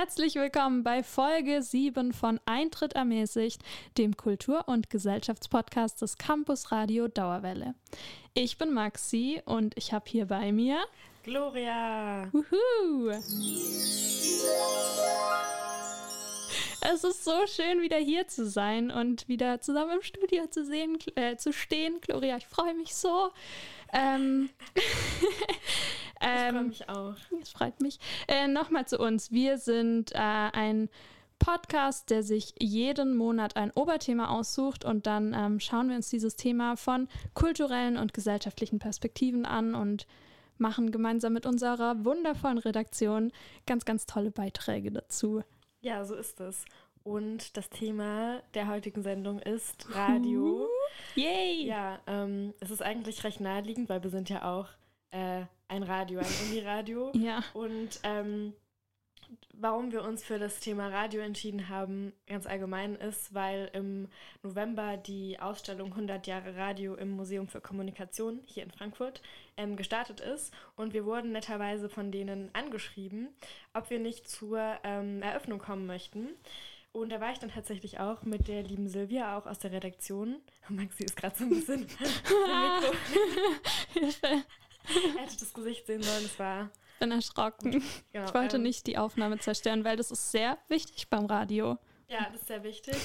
herzlich willkommen bei Folge 7 von Eintritt ermäßigt, dem Kultur- und Gesellschaftspodcast des Campus Radio Dauerwelle. Ich bin Maxi und ich habe hier bei mir Gloria. Wuhu. Es ist so schön, wieder hier zu sein und wieder zusammen im Studio zu sehen, äh, zu stehen. Gloria, ich freue mich so. Ähm, ich freue ähm, mich auch. Es freut mich. Äh, Nochmal zu uns. Wir sind äh, ein Podcast, der sich jeden Monat ein Oberthema aussucht und dann ähm, schauen wir uns dieses Thema von kulturellen und gesellschaftlichen Perspektiven an und machen gemeinsam mit unserer wundervollen Redaktion ganz, ganz tolle Beiträge dazu. Ja, so ist es. Und das Thema der heutigen Sendung ist Radio. Yay! Ja, ähm, es ist eigentlich recht naheliegend, weil wir sind ja auch äh, ein Radio, ein Uniradio. ja. Und ähm, warum wir uns für das Thema Radio entschieden haben, ganz allgemein ist, weil im November die Ausstellung 100 Jahre Radio im Museum für Kommunikation hier in Frankfurt ähm, gestartet ist. Und wir wurden netterweise von denen angeschrieben, ob wir nicht zur ähm, Eröffnung kommen möchten. Und da war ich dann tatsächlich auch mit der lieben Silvia, auch aus der Redaktion. Maxi ist gerade so ein bisschen Hilfe. Er hätte das Gesicht sehen sollen, es war bin erschrocken. Genau, ich wollte ähm, nicht die Aufnahme zerstören, weil das ist sehr wichtig beim Radio. Ja, das ist sehr wichtig.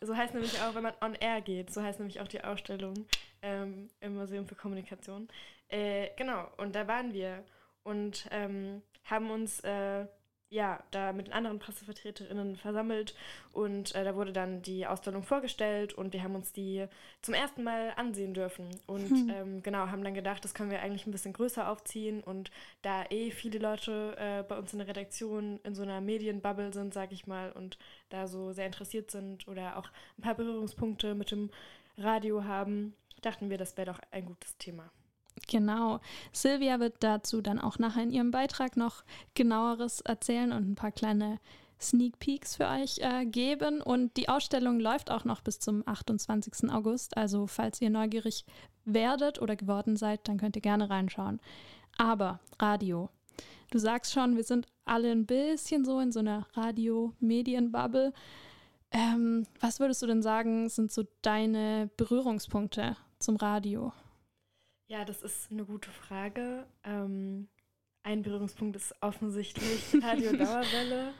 so heißt nämlich auch, wenn man on air geht, so heißt nämlich auch die Ausstellung ähm, im Museum für Kommunikation. Äh, genau, und da waren wir und ähm, haben uns äh, ja, da mit den anderen PressevertreterInnen versammelt und äh, da wurde dann die Ausstellung vorgestellt und wir haben uns die zum ersten Mal ansehen dürfen. Und hm. ähm, genau, haben dann gedacht, das können wir eigentlich ein bisschen größer aufziehen und da eh viele Leute äh, bei uns in der Redaktion in so einer Medienbubble sind, sag ich mal, und da so sehr interessiert sind oder auch ein paar Berührungspunkte mit dem Radio haben, dachten wir, das wäre doch ein gutes Thema. Genau. Silvia wird dazu dann auch nachher in ihrem Beitrag noch genaueres erzählen und ein paar kleine Sneak Peeks für euch äh, geben. Und die Ausstellung läuft auch noch bis zum 28. August. Also falls ihr neugierig werdet oder geworden seid, dann könnt ihr gerne reinschauen. Aber Radio. Du sagst schon, wir sind alle ein bisschen so in so einer Radio-Medien-Bubble. Ähm, was würdest du denn sagen, sind so deine Berührungspunkte zum Radio? Ja, das ist eine gute Frage. Ähm, ein Berührungspunkt ist offensichtlich Radio Dauerwelle.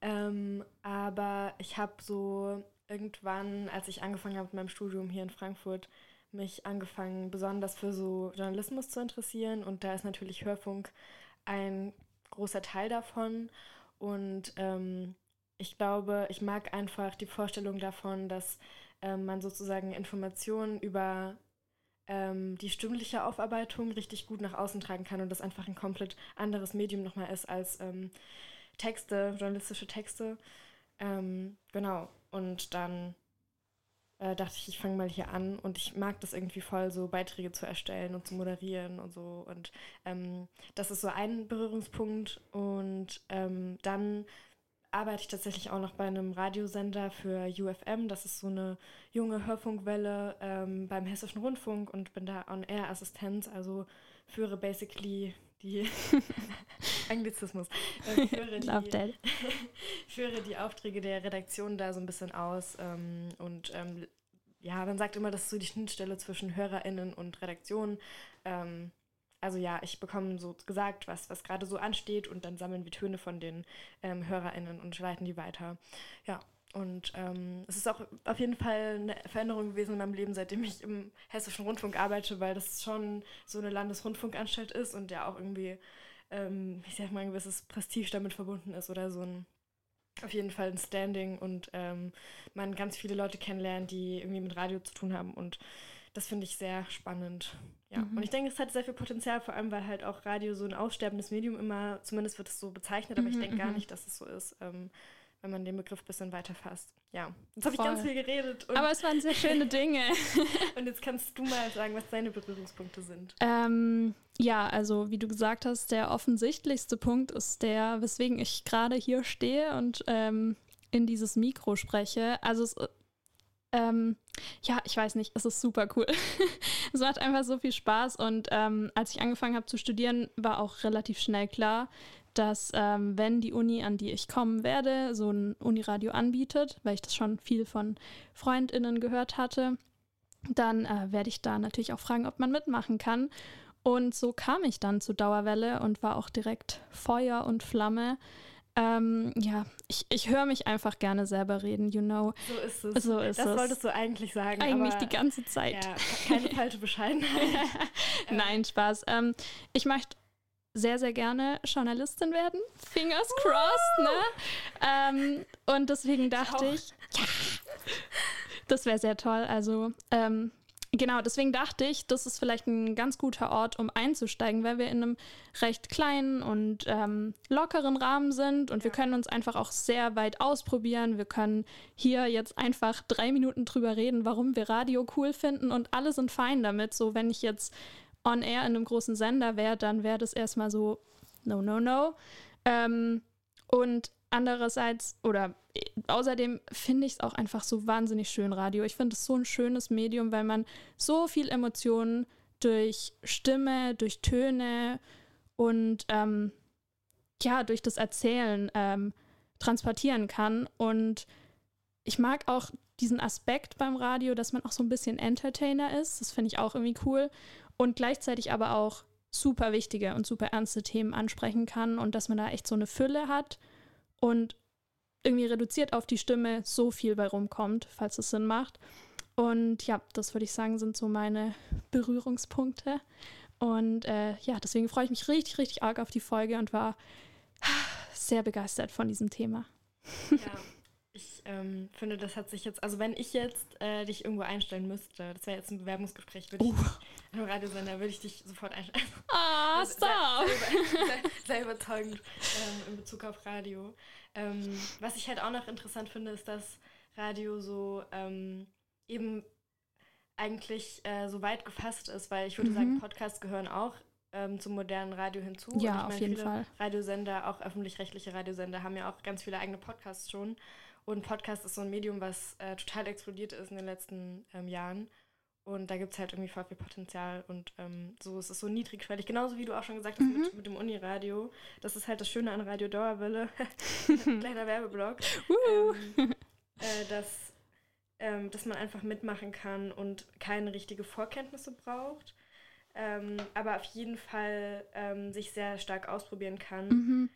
ähm, aber ich habe so irgendwann, als ich angefangen habe mit meinem Studium hier in Frankfurt, mich angefangen, besonders für so Journalismus zu interessieren. Und da ist natürlich Hörfunk ein großer Teil davon. Und ähm, ich glaube, ich mag einfach die Vorstellung davon, dass ähm, man sozusagen Informationen über ähm, die stimmliche Aufarbeitung richtig gut nach außen tragen kann und das einfach ein komplett anderes Medium nochmal ist als ähm, Texte, journalistische Texte. Ähm, genau. Und dann äh, dachte ich, ich fange mal hier an und ich mag das irgendwie voll, so Beiträge zu erstellen und zu moderieren und so. Und ähm, das ist so ein Berührungspunkt. Und ähm, dann arbeite ich tatsächlich auch noch bei einem Radiosender für UFM. Das ist so eine junge Hörfunkwelle ähm, beim Hessischen Rundfunk und bin da On-Air-Assistenz, also führe basically die Anglizismus. Äh, führe, die, führe die Aufträge der Redaktion da so ein bisschen aus ähm, und ähm, ja, man sagt immer, das ist so die Schnittstelle zwischen HörerInnen und Redaktion. Ähm, also ja, ich bekomme so gesagt, was, was gerade so ansteht und dann sammeln wir Töne von den ähm, HörerInnen und leiten die weiter. Ja, und ähm, es ist auch auf jeden Fall eine Veränderung gewesen in meinem Leben, seitdem ich im Hessischen Rundfunk arbeite, weil das schon so eine Landesrundfunkanstalt ist und ja auch irgendwie, ähm, ich sag mal, ein gewisses Prestige damit verbunden ist oder so ein auf jeden Fall ein Standing und ähm, man ganz viele Leute kennenlernt, die irgendwie mit Radio zu tun haben und das finde ich sehr spannend. Ja, mhm. und ich denke, es hat sehr viel Potenzial, vor allem weil halt auch Radio so ein aussterbendes Medium immer, zumindest wird es so bezeichnet, aber mhm, ich denke gar mhm. nicht, dass es so ist, ähm, wenn man den Begriff ein bisschen weiter fasst. Ja, jetzt habe ich ganz viel geredet. aber es waren sehr schöne Dinge. und jetzt kannst du mal sagen, was deine Berührungspunkte sind. Ähm, ja, also wie du gesagt hast, der offensichtlichste Punkt ist der, weswegen ich gerade hier stehe und ähm, in dieses Mikro spreche. Also es ähm, ja, ich weiß nicht, es ist super cool. es macht einfach so viel Spaß und ähm, als ich angefangen habe zu studieren, war auch relativ schnell klar, dass ähm, wenn die Uni, an die ich kommen werde, so ein Uniradio anbietet, weil ich das schon viel von Freundinnen gehört hatte, dann äh, werde ich da natürlich auch fragen, ob man mitmachen kann. Und so kam ich dann zu Dauerwelle und war auch direkt Feuer und Flamme. Ähm, ja, ich, ich höre mich einfach gerne selber reden, you know. So ist es. So ist das es. wolltest du eigentlich sagen. Eigentlich die ganze Zeit. Ja, keine falsche Bescheidenheit. Nein, Spaß. Ähm, ich möchte sehr, sehr gerne Journalistin werden. Fingers crossed, ne? Ähm, und deswegen dachte ich, ja, das wäre sehr toll. Also, ähm, genau, deswegen dachte ich, das ist vielleicht ein ganz guter Ort, um einzusteigen, weil wir in einem recht kleinen und ähm, lockeren Rahmen sind und wir können uns einfach auch sehr weit ausprobieren. Wir können hier jetzt einfach drei Minuten drüber reden, warum wir Radio cool finden und alle sind fein damit. So, wenn ich jetzt on air in einem großen Sender wäre, dann wäre das erstmal so, no, no, no. Ähm, und andererseits, oder äh, außerdem finde ich es auch einfach so wahnsinnig schön, Radio. Ich finde es so ein schönes Medium, weil man so viel Emotionen durch Stimme, durch Töne und ähm, ja, durch das Erzählen ähm, transportieren kann. Und ich mag auch diesen Aspekt beim Radio, dass man auch so ein bisschen Entertainer ist. Das finde ich auch irgendwie cool und gleichzeitig aber auch super wichtige und super ernste Themen ansprechen kann und dass man da echt so eine Fülle hat und irgendwie reduziert auf die Stimme so viel bei rumkommt, falls es Sinn macht. Und ja, das würde ich sagen, sind so meine Berührungspunkte. Und äh, ja, deswegen freue ich mich richtig, richtig arg auf die Folge und war sehr begeistert von diesem Thema. Ja, ich ähm, finde, das hat sich jetzt, also wenn ich jetzt äh, dich irgendwo einstellen müsste, das wäre jetzt ein Bewerbungsgespräch, würde ich Uh. dich, im Radiosender, würde ich dich sofort einstellen. Ah, Also, stop! Sehr, sehr, sehr überzeugend ähm, in Bezug auf Radio. Ähm, was ich halt auch noch interessant finde, ist, dass Radio so ähm, eben eigentlich äh, so weit gefasst ist, weil ich würde Mhm. sagen, Podcasts gehören auch ähm, zum modernen Radio hinzu. Ja, ich auf meine, jeden viele Fall. Radiosender, auch öffentlich-rechtliche Radiosender, haben ja auch ganz viele eigene Podcasts schon. Und Podcast ist so ein Medium, was äh, total explodiert ist in den letzten ähm, Jahren. Und da gibt es halt irgendwie voll viel Potenzial und ähm, so es ist so niedrigschwellig. Genauso wie du auch schon gesagt hast Mhm. mit, mit dem Uniradio. Das ist halt das Schöne an Radio Dauerwelle. Kleiner Werbeblock. Wuhu. ähm, äh, dass, ähm, dass man einfach mitmachen kann und keine richtige Vorkenntnisse braucht. Ähm, aber auf jeden Fall ähm, sich sehr stark ausprobieren kann. Mhm.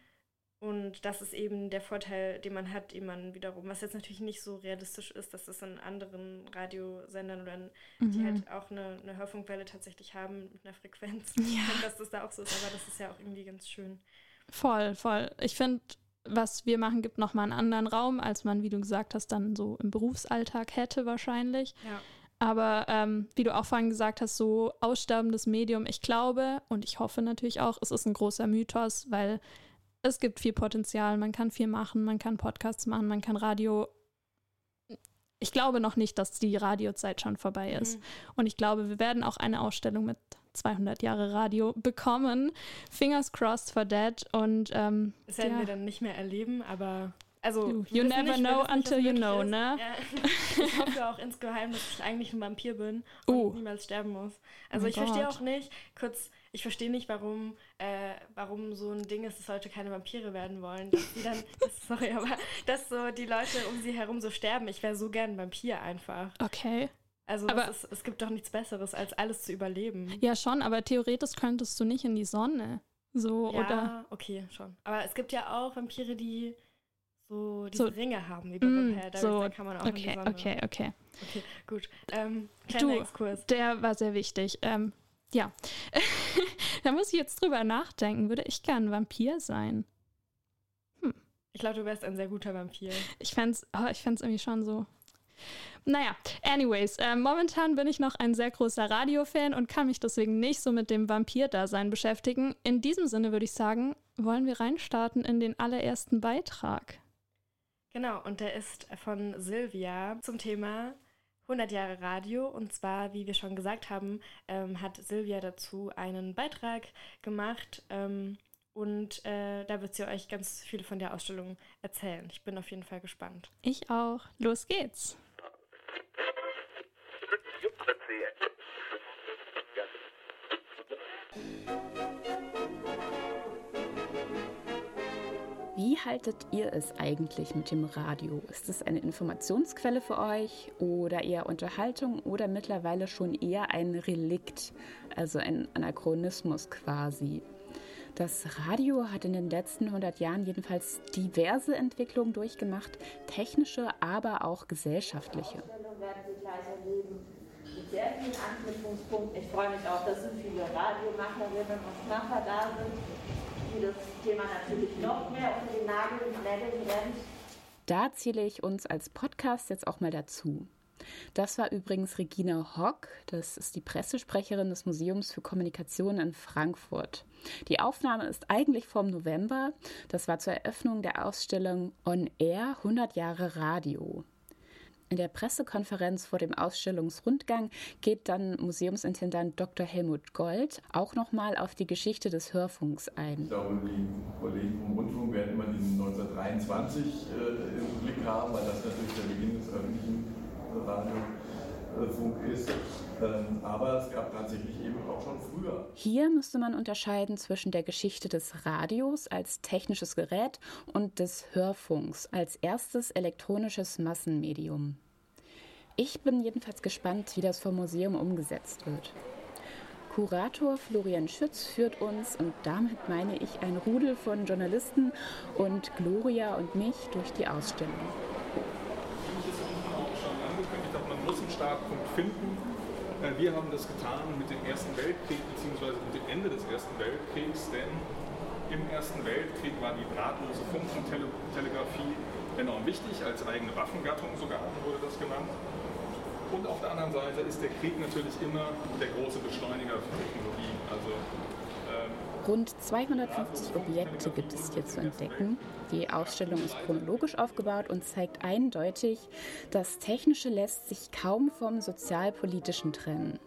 Und das ist eben der Vorteil, den man hat, den man wiederum, was jetzt natürlich nicht so realistisch ist, dass das in anderen Radiosendern oder in, die Mhm. halt auch eine, eine Hörfunkwelle tatsächlich haben mit einer Frequenz, Ja. dass das da auch so ist, aber das ist ja auch irgendwie ganz schön. Voll, voll. Ich finde, was wir machen, gibt nochmal einen anderen Raum, als man, wie du gesagt hast, dann so im Berufsalltag hätte wahrscheinlich. Ja. Aber ähm, wie du auch vorhin gesagt hast, so aussterbendes Medium, ich glaube und ich hoffe natürlich auch, es ist ein großer Mythos, weil es gibt viel Potenzial, man kann viel machen, man kann Podcasts machen, man kann Radio. Ich glaube noch nicht, dass die Radiozeit schon vorbei ist. Mhm. Und ich glaube, wir werden auch eine Ausstellung mit 200 Jahre Radio bekommen. Fingers crossed for that. Und ähm, Das werden ja. wir dann nicht mehr erleben, aber also You- you never nicht, know wissen until you know, ist. ne? Ja. Ich hoffe auch insgeheim, dass ich eigentlich ein Vampir bin und Uh. niemals sterben muss. Also mein ich verstehe auch nicht, kurz, ich verstehe nicht, warum, äh, warum so ein Ding ist, dass Leute keine Vampire werden wollen. Dass die dann, sorry, aber dass so die Leute um sie herum so sterben. Ich wäre so gern ein Vampir einfach. okay. Also Aber- ist, es gibt doch nichts Besseres, als alles zu überleben. Ja, schon, aber theoretisch könntest du nicht in die Sonne. So, Ja, oder? okay, schon. Aber es gibt ja auch Vampire, die so diese So- Ringe haben, wie bei Mm, Vampire Diaries, so, da kann man auch Okay, okay, okay. Okay, gut. Ähm, Du, Exkurs. Der war sehr wichtig. Ähm, ja. da muss ich jetzt drüber nachdenken. Würde ich gern ein Vampir sein? Ich glaube, du wärst ein sehr guter Vampir. Ich fände es oh, ich irgendwie schon so. Naja, anyways, ähm, momentan bin ich noch ein sehr großer Radio-Fan und kann mich deswegen nicht so mit dem Vampir-Dasein beschäftigen. In diesem Sinne würde ich sagen, wollen wir reinstarten in den allerersten Beitrag. Genau, und der ist von Silvia zum Thema 100 Jahre Radio. Und zwar, wie wir schon gesagt haben, ähm, hat Silvia dazu einen Beitrag gemacht. Ähm, und äh, da wird sie euch ganz viel von der Ausstellung erzählen. Ich bin auf jeden Fall gespannt. Ich auch. Los geht's. Wie haltet ihr es eigentlich mit dem Radio? Ist es eine Informationsquelle für euch oder eher Unterhaltung oder mittlerweile schon eher ein Relikt, also ein Anachronismus quasi? Das Radio hat in den letzten 100 Jahren jedenfalls diverse Entwicklungen durchgemacht, technische, aber auch gesellschaftliche. Ich freue mich auch, dass so viele Radiomacherinnen und Macher da sind, die das Thema natürlich noch mehr unter den Nagel brennt. Da zähle ich uns als Podcast jetzt auch mal dazu. Das war übrigens Regina Hock, das ist die Pressesprecherin des Museums für Kommunikation in Frankfurt. Die Aufnahme ist eigentlich vom November, das war zur Eröffnung der Ausstellung On Air 100 Jahre Radio. In der Pressekonferenz vor dem Ausstellungsrundgang geht dann Museumsintendant Dr. Helmut Gold auch nochmal auf die Geschichte des Hörfunks ein. Ich glaube, die Kollegen vom Rundfunk werden immer diesen 1923 äh, im Blick haben, weil das natürlich der Beginn des öffentlichen Radiofunk ist. Ähm, aber es gab tatsächlich eben auch schon früher. Hier müsste man unterscheiden zwischen der Geschichte des Radios als technisches Gerät und des Hörfunks als erstes elektronisches Massenmedium. Ich bin jedenfalls gespannt, wie das vom Museum umgesetzt wird. Kurator Florian Schütz führt uns, und damit meine ich ein Rudel von Journalisten und Gloria und mich durch die Ausstellung muss einen Startpunkt finden. Äh, wir haben das getan mit dem Ersten Weltkrieg bzw. mit dem Ende des Ersten Weltkriegs, denn im Ersten Weltkrieg war die drahtlose Funk- und Tele Telegrafie enorm wichtig, als eigene Waffengattung sogar wurde das genannt. Und auf der anderen Seite ist der Krieg natürlich immer der große Beschleuniger für Technologie. Rund 250 Objekte gibt es hier zu entdecken. Die Ausstellung ist chronologisch aufgebaut und zeigt eindeutig, das Technische lässt sich kaum vom Sozialpolitischen trennen.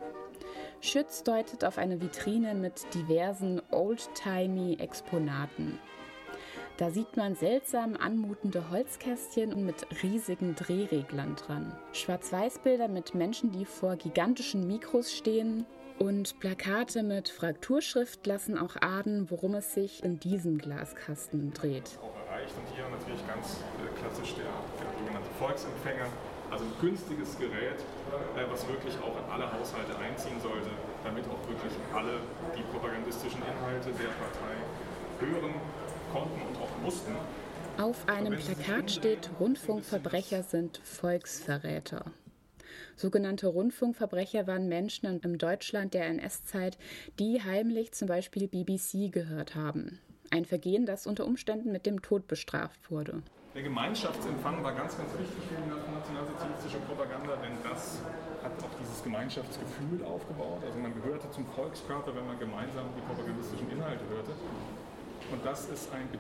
Schütz deutet auf eine Vitrine mit diversen old-timey Exponaten. Da sieht man seltsam anmutende Holzkästchen mit riesigen Drehreglern dran. Schwarz-Weiß-Bilder mit Menschen, die vor gigantischen Mikros stehen und Plakate mit Frakturschrift lassen auch ahnen, worum es sich in diesem Glaskasten dreht. Auch erreicht und hier natürlich ganz äh, klassisch der, der sogenannte Volksempfänger, also ein günstiges Gerät, äh, was wirklich auch in alle Haushalte einziehen sollte, damit auch wirklich alle die propagandistischen Inhalte der Partei hören konnten und auch mussten. Auf einem Plakat steht, Rundfunkverbrecher sind Volksverräter. Sogenannte Rundfunkverbrecher waren Menschen im Deutschland der NS-Zeit, die heimlich zum Beispiel BBC gehört haben. Ein Vergehen, das unter Umständen mit dem Tod bestraft wurde. Der Gemeinschaftsempfang war ganz, ganz wichtig für die nationalsozialistische Propaganda, denn das hat auch dieses Gemeinschaftsgefühl aufgebaut. Also man gehörte zum Volkskörper, wenn man gemeinsam die propagandistischen Inhalte hörte.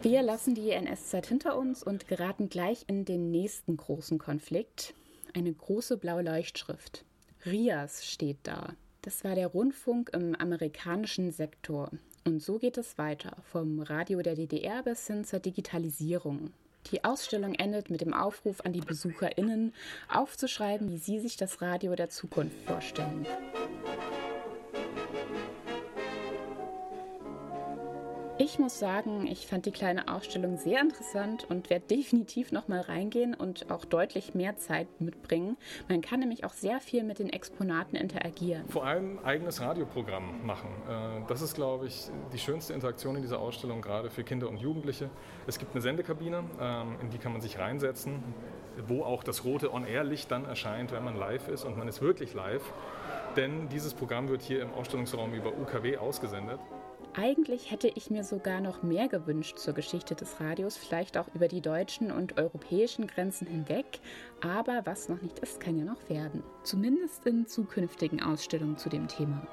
Wir lassen die NS-Zeit hinter uns und geraten gleich in den nächsten großen Konflikt, eine große blaue Leuchtschrift. RIAS steht da. Das war der Rundfunk im amerikanischen Sektor. Und so geht es weiter, vom Radio der DDR bis hin zur Digitalisierung. Die Ausstellung endet mit dem Aufruf an die BesucherInnen, aufzuschreiben, wie sie sich das Radio der Zukunft vorstellen. Ich muss sagen, ich fand die kleine Ausstellung sehr interessant und werde definitiv noch mal reingehen und auch deutlich mehr Zeit mitbringen. Man kann nämlich auch sehr viel mit den Exponaten interagieren. Vor allem eigenes Radioprogramm machen. Äh, das ist, glaube ich, die schönste Interaktion in dieser Ausstellung, gerade für Kinder und Jugendliche. Es gibt eine Sendekabine, ähm, in die kann man sich reinsetzen, wo auch das rote On-Air-Licht dann erscheint, wenn man live ist und man ist wirklich live. Denn dieses Programm wird hier im Ausstellungsraum über UKW ausgesendet. Eigentlich hätte ich mir sogar noch mehr gewünscht zur Geschichte des Radios, vielleicht auch über die deutschen und europäischen Grenzen hinweg. Aber was noch nicht ist, kann ja noch werden. Zumindest in zukünftigen Ausstellungen zu dem Thema.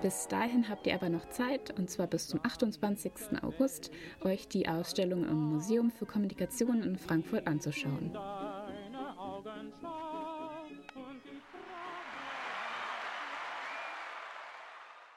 Bis dahin habt ihr aber noch Zeit, und zwar bis zum 28. August, euch die Ausstellung im Museum für Kommunikation in Frankfurt anzuschauen.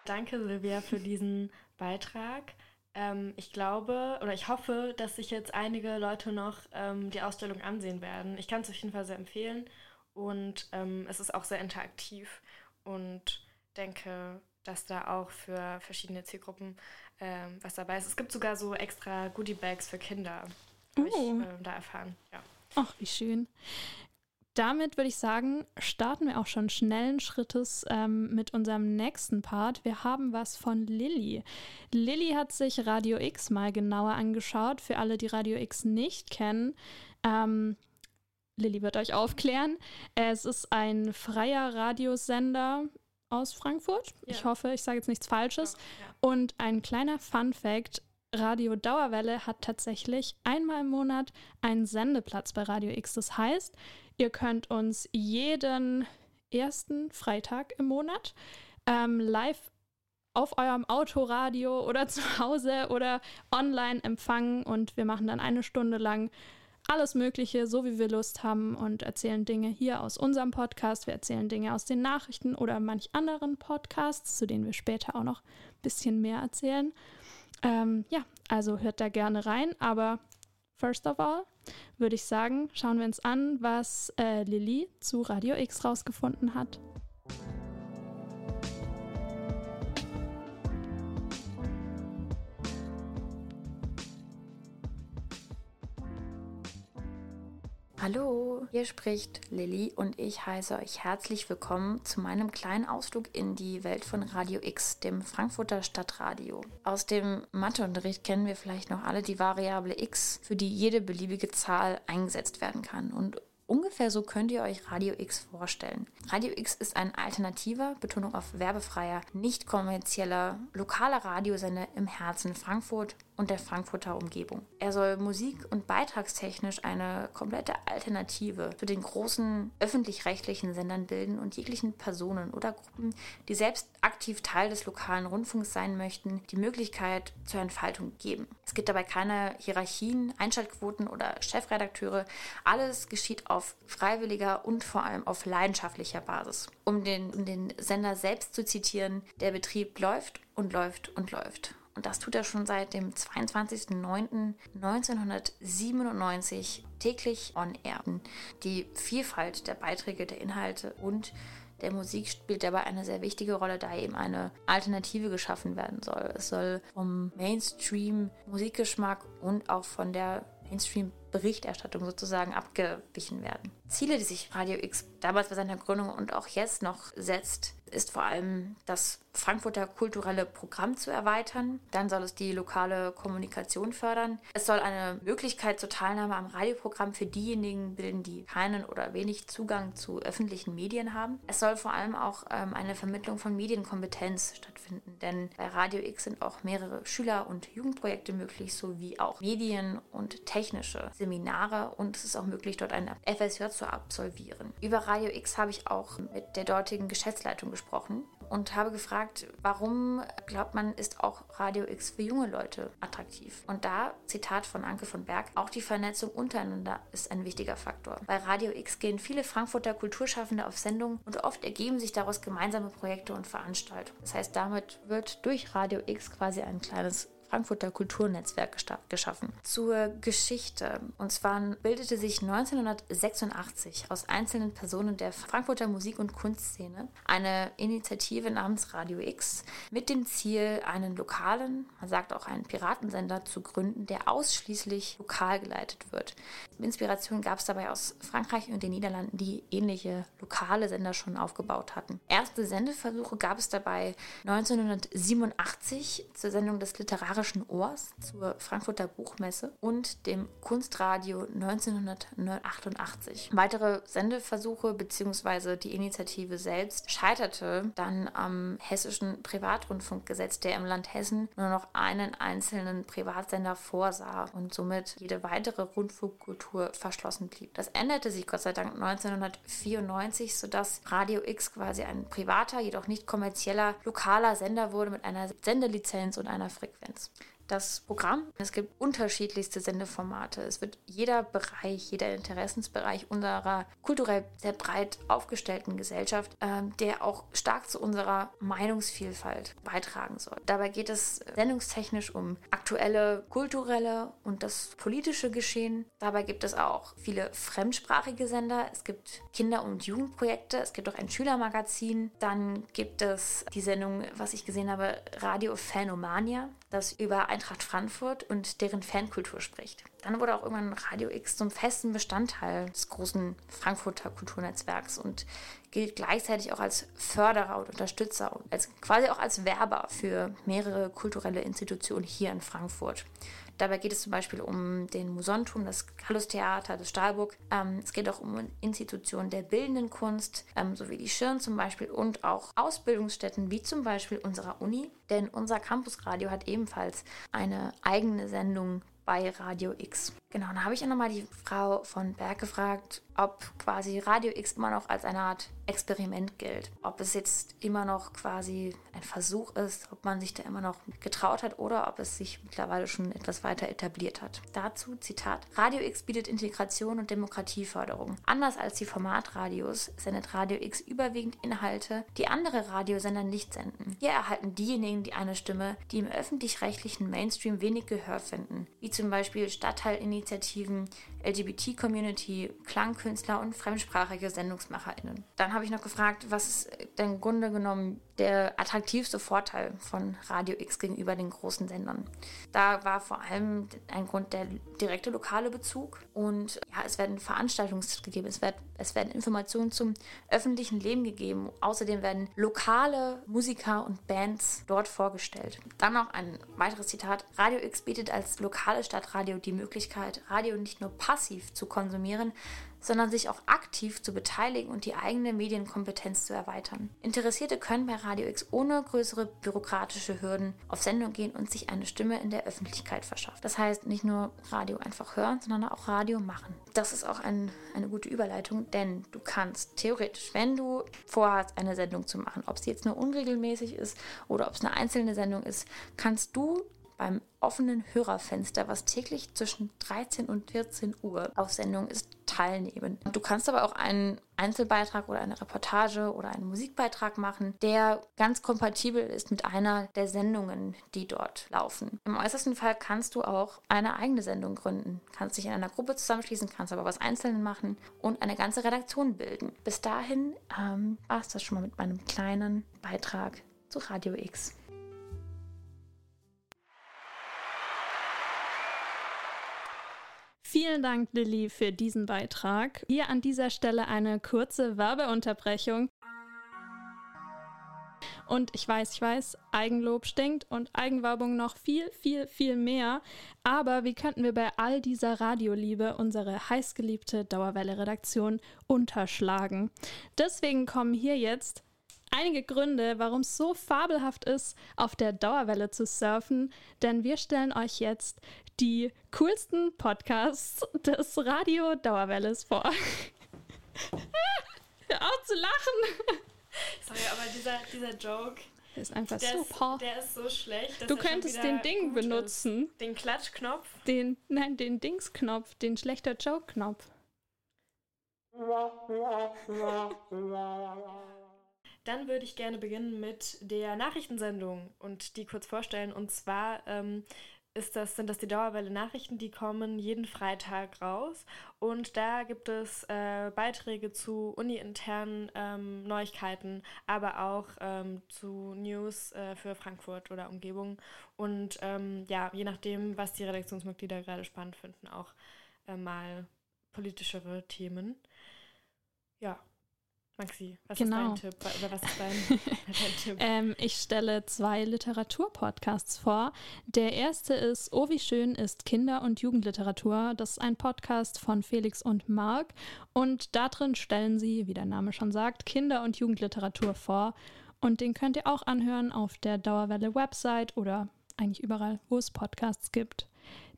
Danke, Silvia, für diesen Beitrag. Ähm, ich glaube oder ich hoffe, dass sich jetzt einige Leute noch ähm, die Ausstellung ansehen werden. Ich kann es auf jeden Fall sehr empfehlen und ähm, es ist auch sehr interaktiv und denke, dass da auch für verschiedene Zielgruppen ähm, was dabei ist. Es gibt sogar so extra Goodie-Bags für Kinder. habe ich äh, da erfahren. Ja. Ach, wie schön. Damit würde ich sagen, starten wir auch schon schnellen Schrittes ähm, mit unserem nächsten Part. Wir haben was von Lilly. Lilly hat sich Radio X mal genauer angeschaut. Für alle, die Radio X nicht kennen, ähm, Lilly wird euch aufklären. Es ist ein freier Radiosender aus Frankfurt. Ja. Ich hoffe, ich sage jetzt nichts Falsches. Ja, ja. Und ein kleiner Fun fact: Radio Dauerwelle hat tatsächlich einmal im Monat einen Sendeplatz bei Radio X. Das heißt, Ihr könnt uns jeden ersten Freitag im Monat ähm, live auf eurem Autoradio oder zu Hause oder online empfangen und wir machen dann eine Stunde lang alles Mögliche, so wie wir Lust haben und erzählen Dinge hier aus unserem Podcast. Wir erzählen Dinge aus den Nachrichten oder manch anderen Podcasts, zu denen wir später auch noch ein bisschen mehr erzählen. Ähm, ja, also hört da gerne rein, aber first of all, würde ich sagen, schauen wir uns an, was äh, Lilly zu Radio X rausgefunden hat. Hallo, hier spricht Lilly und ich heiße euch herzlich willkommen zu meinem kleinen Ausflug in die Welt von Radio X, dem Frankfurter Stadtradio. Aus dem Matheunterricht kennen wir vielleicht noch alle die Variable x, für die jede beliebige Zahl eingesetzt werden kann. Und Ungefähr so könnt ihr euch Radio X vorstellen. Radio X ist ein alternativer, Betonung auf werbefreier, nicht kommerzieller, lokaler Radiosender im Herzen Frankfurt und der Frankfurter Umgebung. Er soll musik- und beitragstechnisch eine komplette Alternative zu den großen öffentlich-rechtlichen Sendern bilden und jeglichen Personen oder Gruppen, die selbst aktiv Teil des lokalen Rundfunks sein möchten, die Möglichkeit zur Entfaltung geben. Es gibt dabei keine Hierarchien, Einschaltquoten oder Chefredakteure. Alles geschieht auf freiwilliger und vor allem auf leidenschaftlicher Basis. Um den, um den Sender selbst zu zitieren, der Betrieb läuft und läuft und läuft. Und das tut er schon seit dem 22.09.1997 täglich on air. Die Vielfalt der Beiträge, der Inhalte und der Musik spielt dabei eine sehr wichtige Rolle, da eben eine Alternative geschaffen werden soll. Es soll vom Mainstream-Musikgeschmack und auch von der Mainstream-Berichterstattung sozusagen abgewichen werden. Ziele, die sich Radio X damals bei seiner Gründung und auch jetzt noch setzt, ist vor allem das Frankfurter kulturelle Programm zu erweitern. Dann soll es die lokale Kommunikation fördern. Es soll eine Möglichkeit zur Teilnahme am Radioprogramm für diejenigen bilden, die keinen oder wenig Zugang zu öffentlichen Medien haben. Es soll vor allem auch ähm, eine Vermittlung von Medienkompetenz stattfinden, denn bei Radio X sind auch mehrere Schüler- und Jugendprojekte möglich, sowie auch Medien- und technische Seminare und es ist auch möglich, dort ein FSJ zu absolvieren. Über Radio X habe ich auch mit der dortigen Geschäftsleitung gesprochen und habe gefragt, warum glaubt man, ist auch Radio X für junge Leute attraktiv? Und da, Zitat von Anke von Berg, auch die Vernetzung untereinander ist ein wichtiger Faktor. Bei Radio X gehen viele Frankfurter Kulturschaffende auf Sendung und oft ergeben sich daraus gemeinsame Projekte und Veranstaltungen. Das heißt, damit wird durch Radio X quasi ein kleines Frankfurter Kulturnetzwerk geschaffen. Zur Geschichte. Und zwar bildete sich 1986 aus einzelnen Personen der Frankfurter Musik- und Kunstszene eine Initiative namens Radio X mit dem Ziel, einen lokalen, man sagt auch einen Piratensender zu gründen, der ausschließlich lokal geleitet wird. Inspiration gab es dabei aus Frankreich und den Niederlanden, die ähnliche lokale Sender schon aufgebaut hatten. Erste Sendeversuche gab es dabei 1987 zur Sendung des literarischen Literarischen Ohrs zur Frankfurter Buchmesse und dem Kunstradio 1988. Weitere Sendeversuche bzw. die Initiative selbst scheiterte dann am hessischen Privatrundfunkgesetz, der im Land Hessen nur noch einen einzelnen Privatsender vorsah und somit jede weitere Rundfunkkultur verschlossen blieb. Das änderte sich Gott sei Dank 1994, sodass Radio X quasi ein privater, jedoch nicht kommerzieller, lokaler Sender wurde mit einer Sendelizenz und einer Frequenz das Programm. Es gibt unterschiedlichste Sendeformate. Es wird jeder Bereich, jeder Interessensbereich unserer kulturell sehr breit aufgestellten Gesellschaft, äh, der auch stark zu unserer Meinungsvielfalt beitragen soll. Dabei geht es sendungstechnisch um aktuelle kulturelle und das politische Geschehen. Dabei gibt es auch viele fremdsprachige Sender. Es gibt Kinder- und Jugendprojekte. Es gibt auch ein Schülermagazin. Dann gibt es die Sendung, was ich gesehen habe, Radio Phanomania das über Eintracht Frankfurt und deren Fankultur spricht. Dann wurde auch irgendwann Radio X zum festen Bestandteil des großen Frankfurter Kulturnetzwerks und gilt gleichzeitig auch als Förderer und Unterstützer und als, quasi auch als Werber für mehrere kulturelle Institutionen hier in Frankfurt. Dabei geht es zum Beispiel um den Musonturm, das Gallustheater, das Stahlburg. Ähm, es geht auch um Institutionen der bildenden Kunst, ähm, sowie die Schirn zum Beispiel und auch Ausbildungsstätten wie zum Beispiel unserer Uni. Denn unser Campusradio hat ebenfalls eine eigene Sendung bei Radio X. Genau, dann habe ich ja nochmal die Frau von Berg gefragt, ob quasi Radio X immer noch als eine Art Experiment gilt. Ob es jetzt immer noch quasi ein Versuch ist, ob man sich da immer noch getraut hat oder ob es sich mittlerweile schon etwas weiter etabliert hat. Dazu Zitat: Radio X bietet Integration und Demokratieförderung. Anders als die Formatradios sendet Radio X überwiegend Inhalte, die andere Radiosender nicht senden. Hier erhalten diejenigen die eine Stimme, die im öffentlich-rechtlichen Mainstream wenig Gehör finden, wie zum Beispiel Stadtteilinitiativen, LGBT-Community, Klangkünstler und fremdsprachige SendungsmacherInnen. Dann habe ich noch gefragt, was ist denn im Grunde genommen der attraktivste Vorteil von Radio X gegenüber den großen Sendern. Da war vor allem ein Grund der direkte lokale Bezug und ja, es werden Veranstaltungstipps gegeben, es, wird, es werden Informationen zum öffentlichen Leben gegeben. Außerdem werden lokale Musiker und Bands dort vorgestellt. Dann noch ein weiteres Zitat. Radio X bietet als lokale Stadtradio die Möglichkeit, Radio nicht nur passiv zu konsumieren, sondern sich auch aktiv zu beteiligen und die eigene Medienkompetenz zu erweitern. Interessierte können bei Radio X ohne größere bürokratische Hürden auf Sendung gehen und sich eine Stimme in der Öffentlichkeit verschaffen. Das heißt, nicht nur Radio einfach hören, sondern auch Radio machen. Das ist auch ein, eine gute Überleitung, denn du kannst theoretisch, wenn du vorhast, eine Sendung zu machen, ob sie jetzt nur unregelmäßig ist oder ob es eine einzelne Sendung ist, kannst du beim offenen Hörerfenster, was täglich zwischen 13 und 14 Uhr auf Sendung ist, teilnehmen. Du kannst aber auch einen Einzelbeitrag oder eine Reportage oder einen Musikbeitrag machen, der ganz kompatibel ist mit einer der Sendungen, die dort laufen. Im äußersten Fall kannst du auch eine eigene Sendung gründen, kannst dich in einer Gruppe zusammenschließen, kannst aber was Einzelnen machen und eine ganze Redaktion bilden. Bis dahin ähm, war es das schon mal mit meinem kleinen Beitrag zu Radio X. Vielen Dank, Lilly, für diesen Beitrag. Hier an dieser Stelle eine kurze Werbeunterbrechung. Und ich weiß, ich weiß, Eigenlob stinkt und Eigenwerbung noch viel, viel, viel mehr. Aber wie könnten wir bei all dieser Radioliebe unsere heißgeliebte Dauerwelle-Redaktion unterschlagen? Deswegen kommen hier jetzt einige Gründe, warum es so fabelhaft ist, auf der Dauerwelle zu surfen, denn wir stellen euch jetzt die coolsten Podcasts des Radio Dauerwelles vor. Hör auf zu lachen! Sorry, aber dieser, dieser Joke. Der ist einfach der super. Ist, der ist so schlecht. du könntest den Ding benutzen. Ist. Den Klatschknopf? Den, nein, den Dingsknopf, den schlechter Joke-Knopf. Dann würde ich gerne beginnen mit der Nachrichtensendung und die kurz vorstellen. Und zwar ähm, ist das, sind das die Dauerwelle Nachrichten, die kommen jeden Freitag raus. Und da gibt es äh, Beiträge zu uni-internen ähm, Neuigkeiten, aber auch ähm, zu News äh, für Frankfurt oder Umgebung. Und ähm, ja, je nachdem, was die Redaktionsmitglieder gerade spannend finden, auch äh, mal politischere Themen. Ja, Maxi, was genau. ist dein Tipp? Oder was ist dein, dein Tipp? ähm, ich stelle zwei Literaturpodcasts vor. Der erste ist Oh, wie schön ist Kinder- und Jugendliteratur. Das ist ein Podcast von Felix und Marc. Und darin stellen sie, wie der Name schon sagt, Kinder- und Jugendliteratur vor. Und den könnt ihr auch anhören auf der Dauerwelle-Website oder eigentlich überall, wo es Podcasts gibt.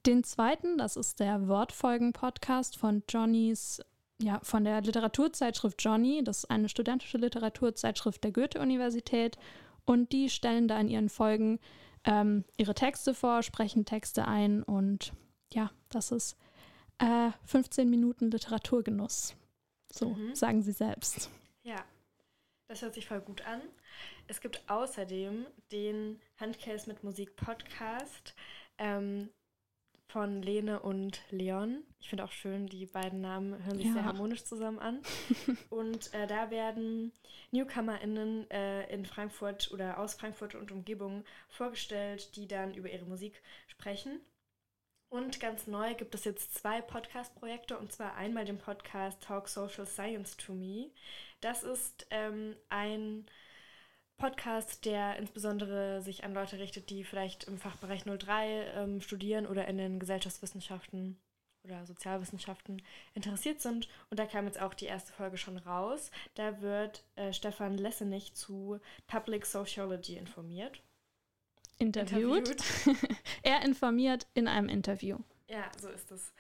Den zweiten, das ist der Wortfolgen-Podcast von Johnnys ja, von der Literaturzeitschrift Johnny. Das ist eine studentische Literaturzeitschrift der Goethe-Universität. Und die stellen da in ihren Folgen ähm, ihre Texte vor, sprechen Texte ein. Und ja, das ist äh, 15 Minuten Literaturgenuss. So mhm. sagen sie selbst. Ja, das hört sich voll gut an. Es gibt außerdem den Handcase mit Musik Podcast. Ähm, von Lene und Leon. Ich finde auch schön, die beiden Namen hören sich ja. sehr harmonisch zusammen an. und äh, da werden NewcomerInnen äh, in Frankfurt oder aus Frankfurt und Umgebung vorgestellt, die dann über ihre Musik sprechen. Und ganz neu gibt es jetzt zwei Podcast-Projekte und zwar einmal den Podcast Talk Social Science to Me. Das ist ähm, ein Podcast, der insbesondere sich an Leute richtet, die vielleicht im Fachbereich 03 ähm, studieren oder in den Gesellschaftswissenschaften oder Sozialwissenschaften interessiert sind. Und da kam jetzt auch die erste Folge schon raus. Da wird äh, Stefan Lessenich zu Public Sociology informiert interviewt. interviewt. er informiert in einem Interview. Ja, so ist es.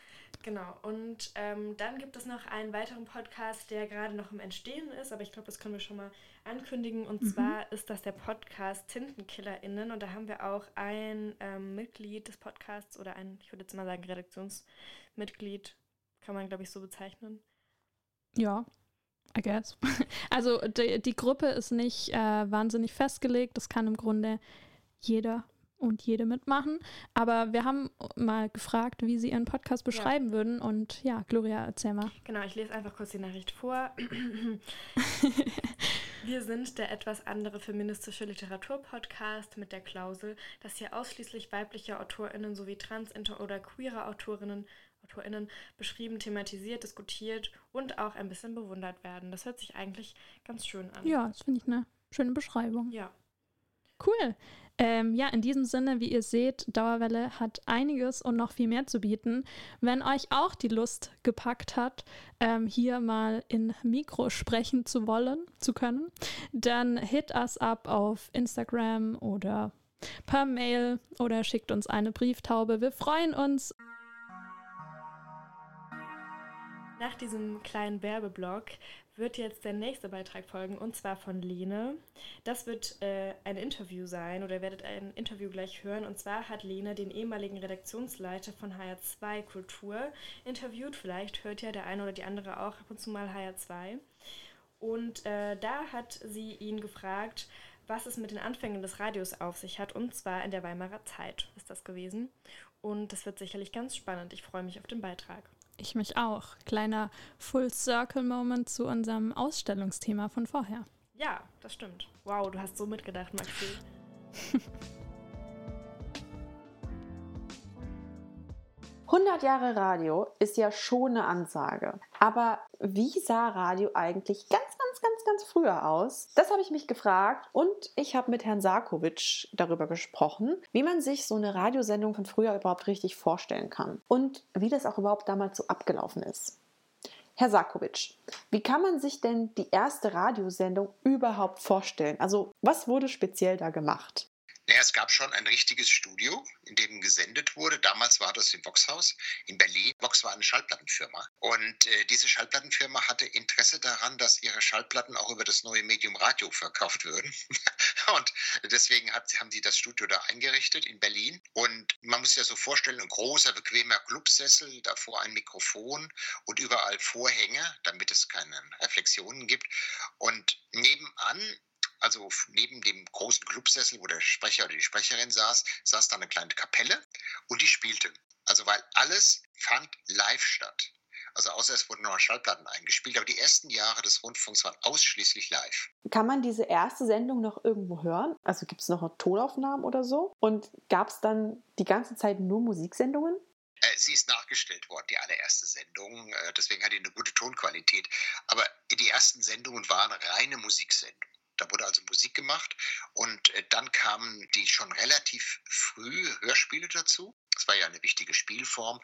Genau. Und ähm, dann gibt es noch einen weiteren Podcast, der gerade noch im Entstehen ist, aber ich glaube, das können wir schon mal ankündigen. Und mhm. zwar ist das der Podcast TintenkillerInnen. Und da haben wir auch ein ähm, Mitglied des Podcasts oder ein, ich würde jetzt mal sagen, Redaktionsmitglied, kann man, glaube ich, so bezeichnen. Ja, I guess. Also die, die Gruppe ist nicht äh, wahnsinnig festgelegt. Das kann im Grunde jeder und jede mitmachen. Aber wir haben mal gefragt, wie sie ihren Podcast beschreiben ja. würden. Und ja, Gloria, erzähl mal. Genau, ich lese einfach kurz die Nachricht vor. wir sind der etwas andere feministische Literaturpodcast mit der Klausel, dass hier ausschließlich weibliche AutorInnen sowie trans-, inter- oder queere Autorinnen AutorInnen beschrieben, thematisiert, diskutiert und auch ein bisschen bewundert werden. Das hört sich eigentlich ganz schön an. Ja, das finde ich eine schöne Beschreibung. Ja. Cool. Ähm, ja, in diesem Sinne, wie ihr seht, Dauerwelle hat einiges und noch viel mehr zu bieten. Wenn euch auch die Lust gepackt hat, ähm, hier mal in Mikro sprechen zu wollen, zu können, dann hit us up auf Instagram oder per Mail oder schickt uns eine Brieftaube. Wir freuen uns. Nach diesem kleinen Werbeblock wird jetzt der nächste Beitrag folgen und zwar von Lene. Das wird äh, ein Interview sein oder ihr werdet ein Interview gleich hören. Und zwar hat Lene den ehemaligen Redaktionsleiter von HR2 Kultur interviewt. Vielleicht hört ja der eine oder die andere auch ab und zu mal HR2. Und äh, da hat sie ihn gefragt, was es mit den Anfängen des Radios auf sich hat. Und zwar in der Weimarer Zeit ist das gewesen. Und das wird sicherlich ganz spannend. Ich freue mich auf den Beitrag. Ich mich auch. Kleiner Full-Circle-Moment zu unserem Ausstellungsthema von vorher. Ja, das stimmt. Wow, du hast so mitgedacht, Maxi. 100 Jahre Radio ist ja schon eine Ansage. Aber wie sah Radio eigentlich ganz, ganz, ganz, ganz früher aus? Das habe ich mich gefragt und ich habe mit Herrn Sarkovic darüber gesprochen, wie man sich so eine Radiosendung von früher überhaupt richtig vorstellen kann und wie das auch überhaupt damals so abgelaufen ist. Herr Sarkovic, wie kann man sich denn die erste Radiosendung überhaupt vorstellen? Also was wurde speziell da gemacht? Naja, es gab schon ein richtiges Studio, in dem gesendet wurde. Damals war das im Voxhaus in Berlin. Vox war eine Schallplattenfirma. Und äh, diese Schallplattenfirma hatte Interesse daran, dass ihre Schallplatten auch über das neue Medium Radio verkauft würden. und deswegen hat, haben sie das Studio da eingerichtet in Berlin. Und man muss sich das so vorstellen, ein großer, bequemer Clubsessel, davor ein Mikrofon und überall Vorhänge, damit es keine Reflexionen gibt. Und nebenan also neben dem großen Clubsessel, wo der Sprecher oder die Sprecherin saß, saß da eine kleine Kapelle und die spielte. Also weil alles fand live statt. Also außer es wurden noch Schallplatten eingespielt, aber die ersten Jahre des Rundfunks waren ausschließlich live. Kann man diese erste Sendung noch irgendwo hören? Also gibt es noch Tonaufnahmen oder so? Und gab es dann die ganze Zeit nur Musiksendungen? Äh, sie ist nachgestellt worden, die allererste Sendung. Äh, deswegen hat die eine gute Tonqualität. Aber die ersten Sendungen waren reine Musiksendungen. Da wurde also Musik gemacht und äh, dann kamen die schon relativ früh Hörspiele dazu. Das war ja eine wichtige Spielform.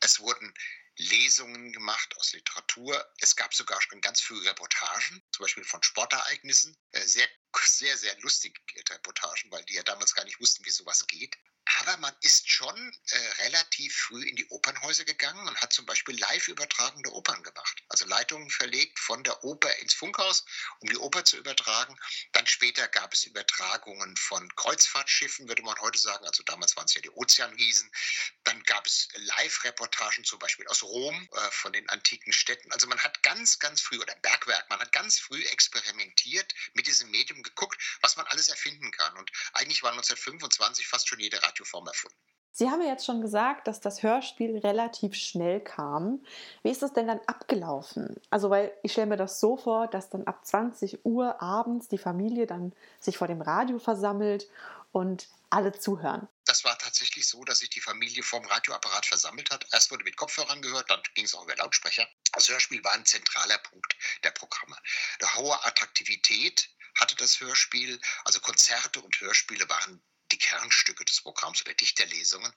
Es wurden Lesungen gemacht aus Literatur. Es gab sogar schon ganz früh Reportagen, zum Beispiel von Sportereignissen. Äh, sehr, sehr, sehr lustige Reportagen, weil die ja damals gar nicht wussten, wie sowas geht. Aber man ist schon äh, relativ früh in die Opernhäuser gegangen und hat zum Beispiel live übertragende Opern gemacht. Also Leitungen verlegt von der Oper ins Funkhaus, um die Oper zu übertragen. Dann später gab es Übertragungen von Kreuzfahrtschiffen, würde man heute sagen. Also damals waren es ja die Ozeanriesen. Dann gab es Live-Reportagen zum Beispiel aus Rom, äh, von den antiken Städten. Also man hat ganz, ganz früh, oder Bergwerk, man hat ganz früh experimentiert mit diesem Medium, geguckt, was man alles erfinden kann. Und eigentlich war 1925 fast schon jede Radio Radioform erfunden. Sie haben ja jetzt schon gesagt, dass das Hörspiel relativ schnell kam. Wie ist das denn dann abgelaufen? Also, weil ich stelle mir das so vor, dass dann ab 20 Uhr abends die Familie dann sich vor dem Radio versammelt und alle zuhören. Das war tatsächlich tatsächlich so, dass sich die Familie vorm Radioapparat versammelt hat. Erst wurde mit Kopfhörern gehört, dann ging es auch über Lautsprecher. Das Hörspiel war ein zentraler Punkt der Programme. Eine hohe Attraktivität hatte das Hörspiel, also Konzerte und Hörspiele waren die Kernstücke des Programms oder Dichterlesungen.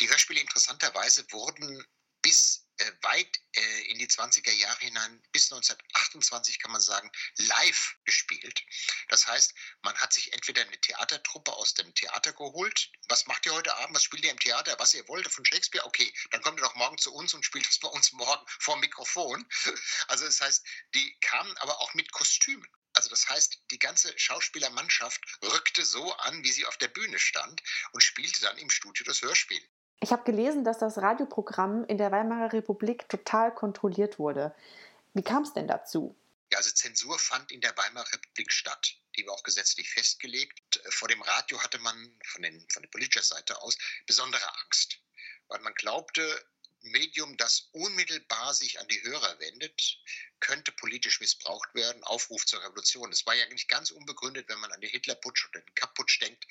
Die Hörspiele interessanterweise wurden bis äh, weit äh, in die 20er Jahre hinein, bis 1928 kann man sagen, live gespielt. Das heißt, man hat sich entweder eine Theatertruppe aus dem Theater geholt. Was macht ihr heute Abend? Was spielt ihr im Theater? Was ihr wollt von Shakespeare? Okay, dann kommt ihr doch morgen zu uns und spielt es bei uns morgen vor Mikrofon. Also das heißt, die kamen aber auch mit Kostümen. Also das heißt, die ganze Schauspielermannschaft rückte so an, wie sie auf der Bühne stand und spielte dann im Studio das Hörspiel. Ich habe gelesen, dass das Radioprogramm in der Weimarer Republik total kontrolliert wurde. Wie kam es denn dazu? Ja, also Zensur fand in der Weimarer Republik statt. Die war auch gesetzlich festgelegt. Vor dem Radio hatte man von, den, von der politischen Seite aus besondere Angst, weil man glaubte, Medium, das unmittelbar sich an die Hörer wendet, könnte politisch missbraucht werden. Aufruf zur Revolution. Das war ja eigentlich ganz unbegründet, wenn man an den Hitlerputsch oder den Kapputsch denkt.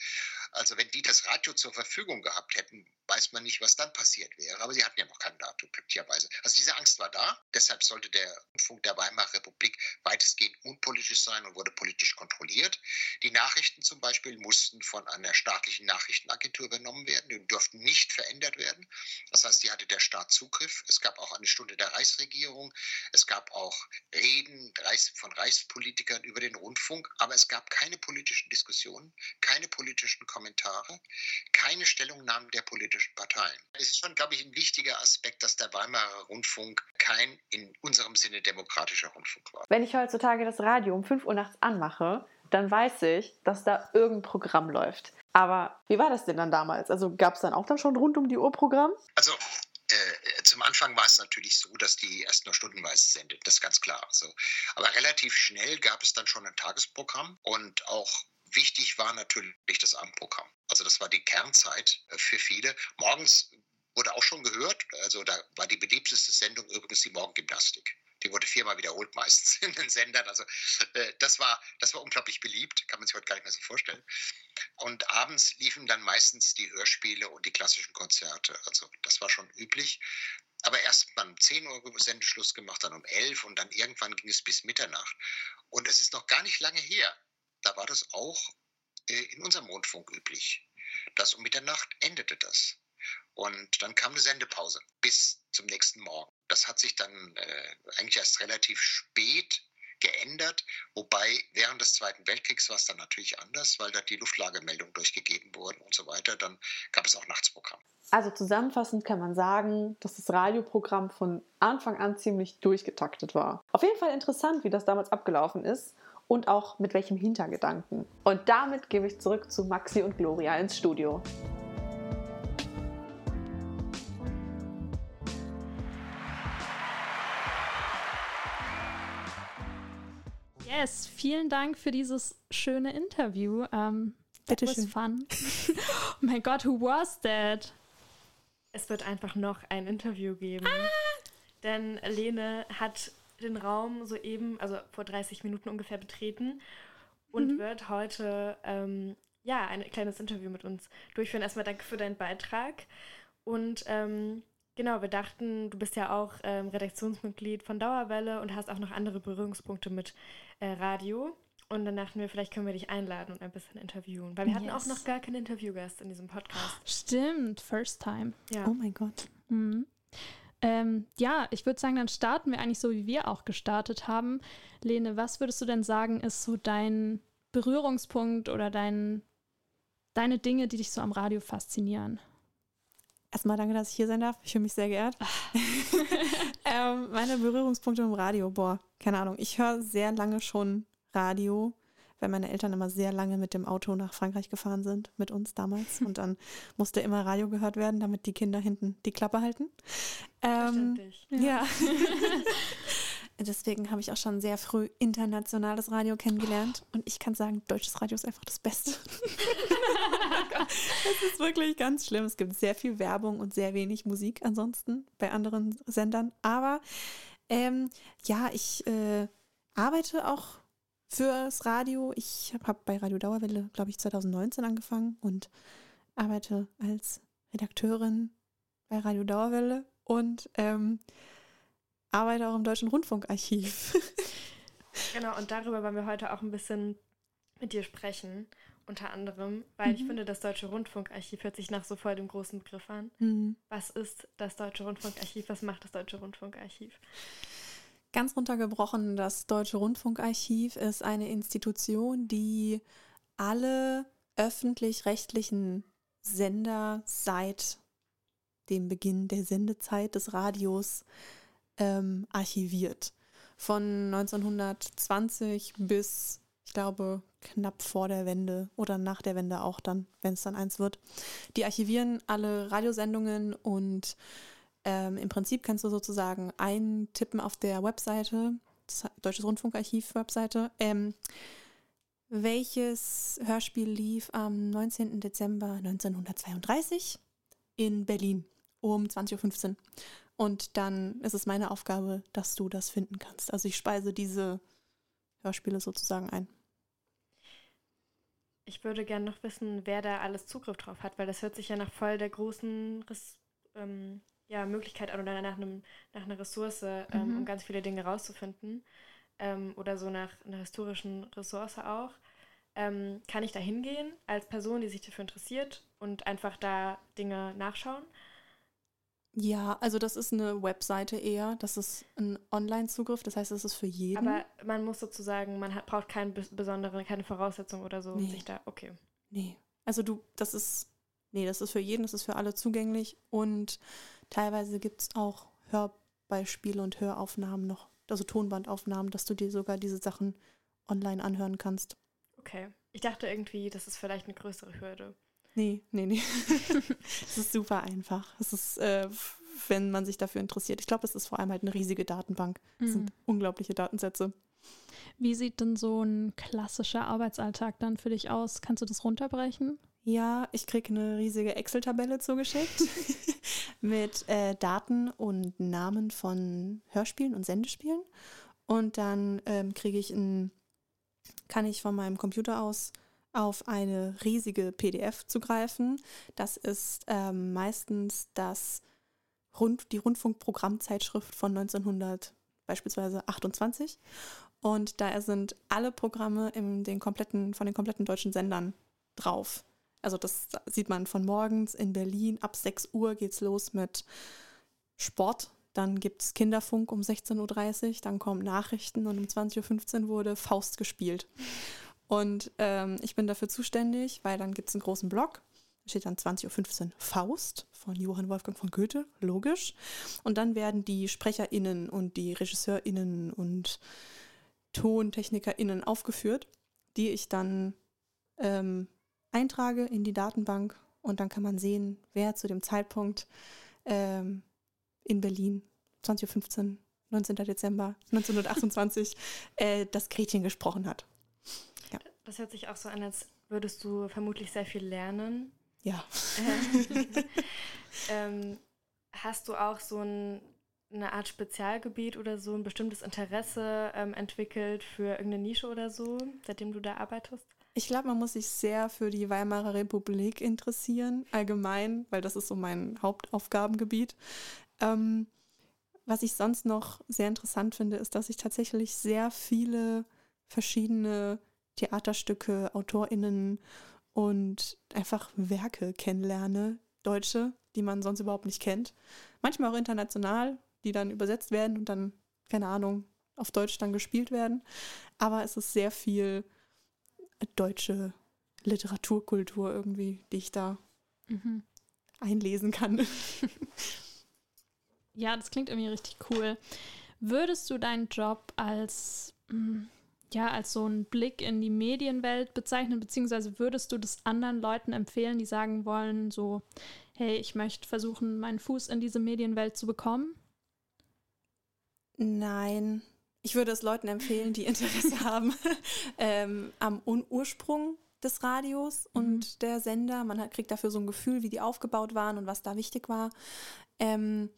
Also wenn die das Radio zur Verfügung gehabt hätten, weiß man nicht, was dann passiert wäre. Aber sie hatten ja noch kein Datum, glücklicherweise. Also diese Angst war da. Deshalb sollte der Rundfunk der Weimarer Republik weitestgehend unpolitisch sein und wurde politisch kontrolliert. Die Nachrichten zum Beispiel mussten von einer staatlichen Nachrichtenagentur übernommen werden. Die durften nicht verändert werden. Das heißt, die hatte der Staat Zugriff. Es gab auch eine Stunde der Reichsregierung. Es gab auch Reden von Reichspolitikern über den Rundfunk. Aber es gab keine politischen Diskussionen, keine politischen Kommentare, keine Stellungnahmen der politischen Parteien. Es ist schon, glaube ich, ein wichtiger Aspekt, dass der Weimarer Rundfunk kein in unserem Sinne demokratischer Rundfunk war. Wenn ich heutzutage das Radio um 5 Uhr nachts anmache, dann weiß ich, dass da irgendein Programm läuft. Aber wie war das denn dann damals? Also gab es dann auch dann schon rund um die Uhr Programm? Also Anfang war es natürlich so, dass die erst nur stundenweise sendet, das ist ganz klar. So. Aber relativ schnell gab es dann schon ein Tagesprogramm und auch wichtig war natürlich das Abendprogramm. Also das war die Kernzeit äh, für viele. Morgens wurde auch schon gehört, also da war die beliebteste Sendung übrigens die Morgengymnastik. Die wurde viermal wiederholt meistens in den Sendern. Also äh, das, war, das war unglaublich beliebt, kann man sich heute gar nicht mehr so vorstellen. Und abends liefen dann meistens die Hörspiele und die klassischen Konzerte. Also das war schon üblich. Aber erst um 10 Uhr Sendeschluss gemacht, dann um 11 und dann irgendwann ging es bis Mitternacht. Und es ist noch gar nicht lange her. Da war das auch äh, in unserem Rundfunk üblich. dass um Mitternacht endete das. Und dann kam eine Sendepause bis zum nächsten Morgen. Das hat sich dann äh, eigentlich erst relativ spät geändert, wobei während des Zweiten Weltkriegs war es dann natürlich anders, weil da die Luftlagemeldungen durchgegeben wurden und so weiter. Dann gab es auch Nachtsprogramm. Also zusammenfassend kann man sagen, dass das Radioprogramm von Anfang an ziemlich durchgetaktet war. Auf jeden Fall interessant, wie das damals abgelaufen ist und auch mit welchem Hintergedanken. Und damit gebe ich zurück zu Maxi und Gloria ins Studio. Yes, vielen Dank für dieses schöne Interview. Um, Bitte schön. fun. oh mein Gott, who was that? Es wird einfach noch ein Interview geben. Ah! Denn Lene hat den Raum soeben, also vor 30 Minuten ungefähr betreten und mhm. wird heute ähm, ja ein kleines Interview mit uns durchführen. Erstmal danke für deinen Beitrag. Und ähm, genau, wir dachten, du bist ja auch ähm, Redaktionsmitglied von Dauerwelle und hast auch noch andere Berührungspunkte mit äh, Radio. Und dann dachten wir, vielleicht können wir dich einladen und ein bisschen interviewen. Weil wir hatten auch noch gar keinen Interviewgast in diesem Podcast. Stimmt, first time. Ja. Oh mein Gott. Mhm. Ähm, ja, ich würde sagen, dann starten wir eigentlich so, wie wir auch gestartet haben. Lene, was würdest du denn sagen, ist so dein Berührungspunkt oder dein, deine Dinge, die dich so am Radio faszinieren? Erstmal danke, dass ich hier sein darf. Ich fühle mich sehr geehrt. ähm, meine Berührungspunkte im Radio, boah, keine Ahnung. Ich höre sehr lange schon Radio, weil meine Eltern immer sehr lange mit dem Auto nach Frankreich gefahren sind, mit uns damals. Und dann musste immer Radio gehört werden, damit die Kinder hinten die Klappe halten. Ähm, ja. ja. Deswegen habe ich auch schon sehr früh internationales Radio kennengelernt. Und ich kann sagen, deutsches Radio ist einfach das Beste. Es ist wirklich ganz schlimm. Es gibt sehr viel Werbung und sehr wenig Musik ansonsten bei anderen Sendern. Aber ähm, ja, ich äh, arbeite auch fürs Radio. Ich habe bei Radio Dauerwelle, glaube ich, 2019 angefangen und arbeite als Redakteurin bei Radio Dauerwelle und ähm, arbeite auch im Deutschen Rundfunkarchiv. genau, und darüber wollen wir heute auch ein bisschen mit dir sprechen, unter anderem, weil mhm. ich finde, das Deutsche Rundfunkarchiv hört sich nach so voll dem großen Begriff an. Mhm. Was ist das Deutsche Rundfunkarchiv? Was macht das Deutsche Rundfunkarchiv? Ganz runtergebrochen, das Deutsche Rundfunkarchiv ist eine Institution, die alle öffentlich-rechtlichen Sender seit dem Beginn der Sendezeit des Radios ähm, archiviert. Von 1920 bis, ich glaube, knapp vor der Wende oder nach der Wende auch dann, wenn es dann eins wird. Die archivieren alle Radiosendungen und ähm, im Prinzip kannst du sozusagen eintippen auf der Webseite, Deutsches Rundfunkarchiv-Webseite, ähm, welches Hörspiel lief am 19. Dezember 1932 in Berlin um 20.15 Uhr. Und dann ist es meine Aufgabe, dass du das finden kannst. Also ich speise diese Hörspiele sozusagen ein. Ich würde gerne noch wissen, wer da alles Zugriff drauf hat, weil das hört sich ja nach voll der großen Res ähm, ja, Möglichkeit an oder nach, einem, nach einer Ressource, ähm, mhm. um ganz viele Dinge rauszufinden. Ähm, oder so nach einer historischen Ressource auch. Ähm, kann ich da hingehen als Person, die sich dafür interessiert und einfach da Dinge nachschauen? Ja, also das ist eine Webseite eher, das ist ein Online-Zugriff, das heißt, es ist für jeden. Aber man muss sozusagen, man hat, braucht keine besondere, keine Voraussetzung oder so, nee. sich da, okay. Nee, also du, das ist, nee, das ist für jeden, das ist für alle zugänglich und teilweise gibt es auch Hörbeispiele und Höraufnahmen noch, also Tonbandaufnahmen, dass du dir sogar diese Sachen online anhören kannst. Okay, ich dachte irgendwie, das ist vielleicht eine größere Hürde. Nee, nee, nee. es ist super einfach. Es ist, äh, wenn man sich dafür interessiert. Ich glaube, es ist vor allem halt eine riesige Datenbank. Es mhm. sind unglaubliche Datensätze. Wie sieht denn so ein klassischer Arbeitsalltag dann für dich aus? Kannst du das runterbrechen? Ja, ich kriege eine riesige Excel-Tabelle zugeschickt mit äh, Daten und Namen von Hörspielen und Sendespielen. Und dann ähm, kriege ich ein, kann ich von meinem Computer aus auf eine riesige PDF zugreifen. Das ist ähm, meistens das Rund, die Rundfunkprogrammzeitschrift von 1900 beispielsweise 28. Und da sind alle Programme in den kompletten, von den kompletten deutschen Sendern drauf. Also das sieht man von morgens in Berlin. Ab 6 Uhr geht es los mit Sport. Dann gibt es Kinderfunk um 16.30 Uhr, dann kommen Nachrichten und um 20.15 Uhr wurde Faust gespielt. Und ähm, ich bin dafür zuständig, weil dann gibt es einen großen Blog. Da steht dann 20.15 Uhr Faust von Johann Wolfgang von Goethe, logisch. Und dann werden die SprecherInnen und die RegisseurInnen und TontechnikerInnen aufgeführt, die ich dann ähm, eintrage in die Datenbank und dann kann man sehen, wer zu dem Zeitpunkt ähm, in Berlin 20.15 Uhr, 19. Dezember 1928, äh, das Gretchen gesprochen hat. Das hört sich auch so an, als würdest du vermutlich sehr viel lernen. Ja. ähm, hast du auch so ein, eine Art Spezialgebiet oder so, ein bestimmtes Interesse ähm, entwickelt für irgendeine Nische oder so, seitdem du da arbeitest? Ich glaube, man muss sich sehr für die Weimarer Republik interessieren, allgemein, weil das ist so mein Hauptaufgabengebiet. Ähm, was ich sonst noch sehr interessant finde, ist, dass ich tatsächlich sehr viele verschiedene Theaterstücke, AutorInnen und einfach Werke kennenlerne, deutsche, die man sonst überhaupt nicht kennt. Manchmal auch international, die dann übersetzt werden und dann, keine Ahnung, auf Deutsch dann gespielt werden. Aber es ist sehr viel deutsche Literaturkultur irgendwie, die ich da mhm. einlesen kann. ja, das klingt irgendwie richtig cool. Würdest du deinen Job als hm, ja, als so einen Blick in die Medienwelt bezeichnen, beziehungsweise würdest du das anderen Leuten empfehlen, die sagen wollen, so, hey, ich möchte versuchen, meinen Fuß in diese Medienwelt zu bekommen? Nein. Ich würde es Leuten empfehlen, die Interesse haben ähm, am Ursprung des Radios und mhm. der Sender. Man hat, kriegt dafür so ein Gefühl, wie die aufgebaut waren und was da wichtig war. Ähm,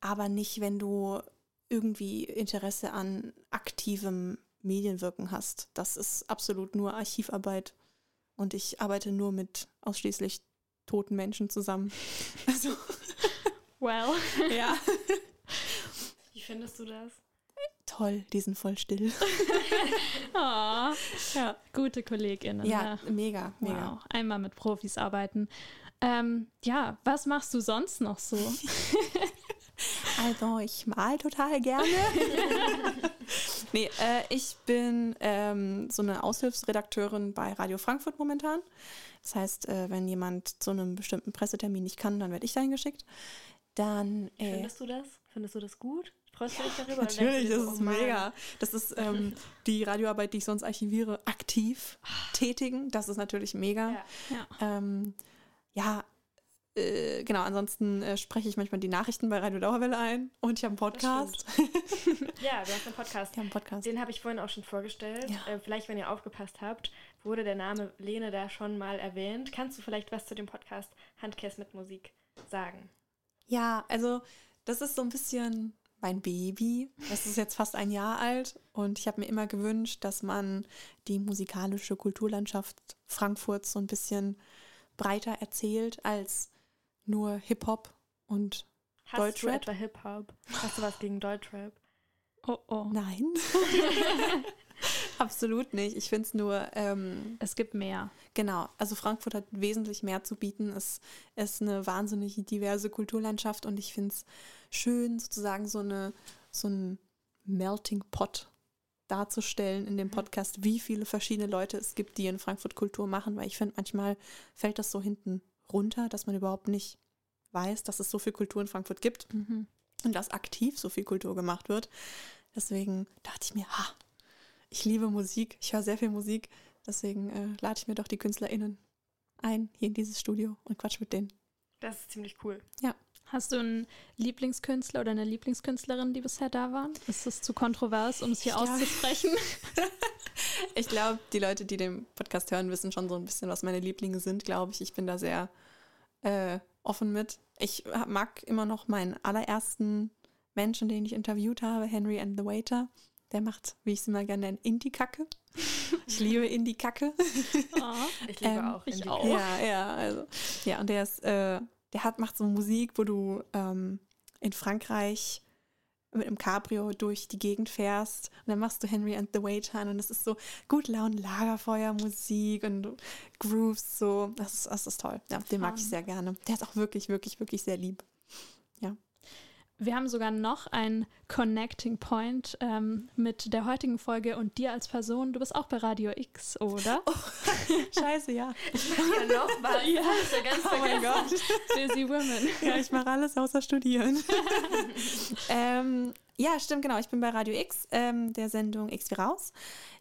aber nicht, wenn du irgendwie Interesse an aktivem Medienwirken hast. Das ist absolut nur Archivarbeit und ich arbeite nur mit ausschließlich toten Menschen zusammen. Also, Well. ja. Wie findest du das? Toll, die sind voll still. Oh, Ja, gute KollegInnen. ja mega, mega. Wow. Einmal mit Profis arbeiten. Ähm, ja, was machst du sonst noch so? Also, ich mal total gerne. Nee, äh, ich bin ähm, so eine Aushilfsredakteurin bei Radio Frankfurt momentan. Das heißt, äh, wenn jemand zu einem bestimmten Pressetermin nicht kann, dann werde ich dahin geschickt. Dann. Äh, Findest du das? Findest du das gut? Freust du dich darüber? Natürlich, das ist oh mega. Das ist ähm, die Radioarbeit, die ich sonst archiviere, aktiv tätigen. Das ist natürlich mega. Ja. Ja. Ähm, ja, äh, genau. Ansonsten äh, spreche ich manchmal die Nachrichten bei Radio Dauerwelle ein und ich habe einen Podcast. Ja, du hast einen Podcast. Ich habe einen Podcast. Den habe ich vorhin auch schon vorgestellt. Ja. Äh, vielleicht, wenn ihr aufgepasst habt, wurde der Name Lene da schon mal erwähnt. Kannst du vielleicht was zu dem Podcast Handkäse mit Musik sagen? Ja, also das ist so ein bisschen mein Baby. Das ist jetzt fast ein Jahr alt und ich habe mir immer gewünscht, dass man die musikalische Kulturlandschaft Frankfurts so ein bisschen breiter erzählt als nur Hip-Hop und Hast Deutschrap? du etwa Hip-Hop? Hast du was gegen Deutschrap? Oh, oh. nein. Absolut nicht. Ich finde es nur, ähm, Es gibt mehr. Genau, also Frankfurt hat wesentlich mehr zu bieten. Es ist eine wahnsinnig diverse Kulturlandschaft und ich finde es schön, sozusagen so, eine, so ein Melting Pot darzustellen in dem Podcast, wie viele verschiedene Leute es gibt, die in Frankfurt Kultur machen, weil ich finde, manchmal fällt das so hinten runter, dass man überhaupt nicht weiß, dass es so viel Kultur in Frankfurt gibt Mhm. und dass aktiv so viel Kultur gemacht wird. Deswegen dachte ich mir, ha, ich liebe Musik, ich höre sehr viel Musik, deswegen äh, lade ich mir doch die KünstlerInnen ein hier in dieses Studio und quatsch mit denen. Das ist ziemlich cool. Hast du einen Lieblingskünstler oder eine Lieblingskünstlerin, die bisher da waren? Ist das zu kontrovers, um es hier Ja. auszusprechen? Ich glaube, die Leute, die den Podcast hören, wissen schon so ein bisschen, was meine Lieblinge sind, glaube ich. Ich bin da sehr äh, offen mit. Ich mag immer noch meinen allerersten Menschen, den ich interviewt habe, Henry and the Waiter. Der macht, wie ich sie mal gerne nenne, Indie-Kacke. Ich liebe Indie-Kacke. Oh. Ich liebe Ähm, auch. ich auch. Ja, ja, also. Ja, und der ist, äh, der hat, macht so Musik, wo du ähm, in Frankreich mit einem Cabrio durch die Gegend fährst und dann machst du Henry and the Waiter und es ist so gut Laune, Lagerfeuermusik und grooves so. Das ist, das ist toll. Ja, den mag ich sehr gerne. Der ist auch wirklich, wirklich, wirklich sehr lieb. Wir haben sogar noch einen Connecting Point ähm, mit der heutigen Folge und dir als Person. Du bist auch bei Radio X, oder? Scheiße, ja. Ja, noch was. Ja. Ich ganz Oh mein. Gott. Busy Women. Ja, ich mache alles außer studieren. ähm, ja, stimmt, genau. Ich bin bei Radio X, ähm, der Sendung X wie raus.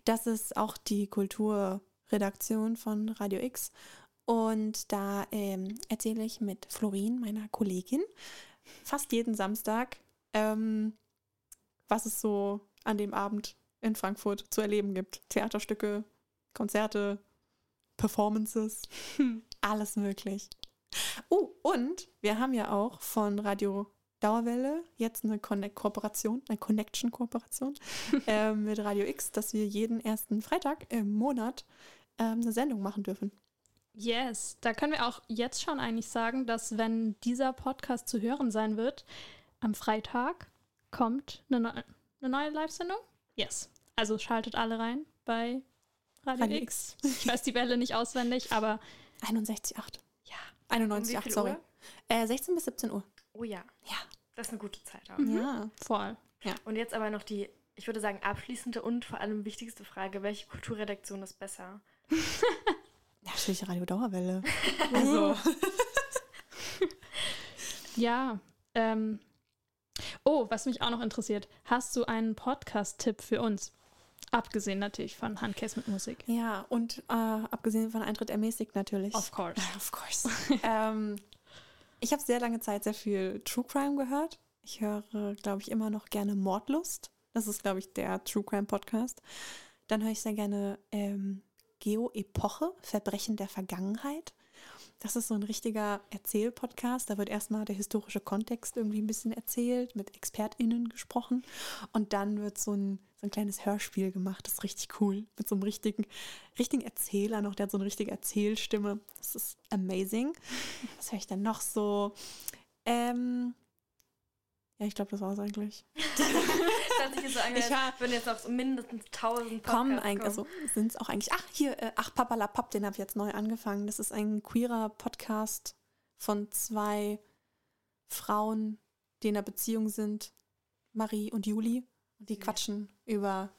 Das ist auch die Kulturredaktion von Radio X. Und da ähm, erzähle ich mit Florin, meiner Kollegin, fast jeden Samstag, ähm, was es so an dem Abend in Frankfurt zu erleben gibt. Theaterstücke, Konzerte, Performances, alles möglich. Oh, und wir haben ja auch von Radio Dauerwelle jetzt eine Connect Kooperation, eine Connection-Kooperation äh, mit Radio X, dass wir jeden ersten Freitag im Monat ähm, eine Sendung machen dürfen. Yes, da können wir auch jetzt schon eigentlich sagen, dass wenn dieser Podcast zu hören sein wird, am Freitag kommt eine, neu eine neue Live-Sendung. Yes. Also schaltet alle rein bei Radio, Radio X. Ich weiß die Welle nicht auswendig, aber 61,8. ja. 91,8, Um sorry. Äh, 16 bis 17 Uhr. Oh ja. Ja. Das ist eine gute Zeit auch. Ja. Voll. Und jetzt aber noch die, ich würde sagen, abschließende und vor allem wichtigste Frage: Welche Kulturredaktion ist besser? Natürlich Radio Dauerwelle. Also, Ja. Ähm. Oh, was mich auch noch interessiert. Hast du einen Podcast-Tipp für uns? Abgesehen natürlich von Handcase mit Musik. ja, und äh, abgesehen von Eintritt ermäßigt natürlich. Of course. Of course. ähm, ich habe sehr lange Zeit sehr viel True Crime gehört. Ich höre, glaube ich, immer noch gerne Mordlust. Das ist, glaube ich, der True Crime Podcast. Dann höre ich sehr gerne ähm, Geo-Epoche, Verbrechen der Vergangenheit. Das ist so ein richtiger Erzählpodcast. Da wird erstmal der historische Kontext irgendwie ein bisschen erzählt, mit ExpertInnen gesprochen. Und dann wird so ein so ein kleines Hörspiel gemacht. Das ist richtig cool. Mit so einem richtigen, richtigen Erzähler noch. Der hat so eine richtige Erzählstimme. Das ist amazing. Was höre ich denn noch so? Ähm, ja, ich glaube, das war es eigentlich. das hat sich so angehört, ich wenn jetzt auf so mindestens 1000 Podcasts kommen. Ein, also sind es auch eigentlich. Ach, hier, äh, ach, Papalapap, den habe ich jetzt neu angefangen. Das ist ein queerer Podcast von zwei Frauen, die in einer Beziehung sind. Marie und Juli. Und die quatschen über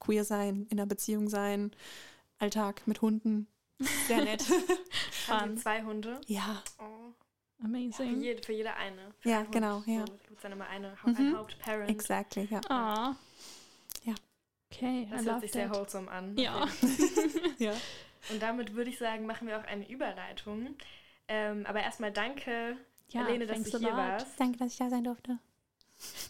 queer sein, in einer Beziehung sein, Alltag mit Hunden. Sehr nett. Haben zwei Hunde? Ja. Oh. Amazing. Ja, für, jede, für jede eine. Für ja, genau, ja. So, gibt dann immer eine, mhm. ein Hauptparent. Exactly, ja. Ah. Ja. Okay, das hört sich sehr wholesome an. Ja. ja. Und damit würde ich sagen, machen wir auch eine Überleitung. Ähm, aber erstmal danke, ja, Helene, dass du hier warst. Danke, dass ich da sein durfte.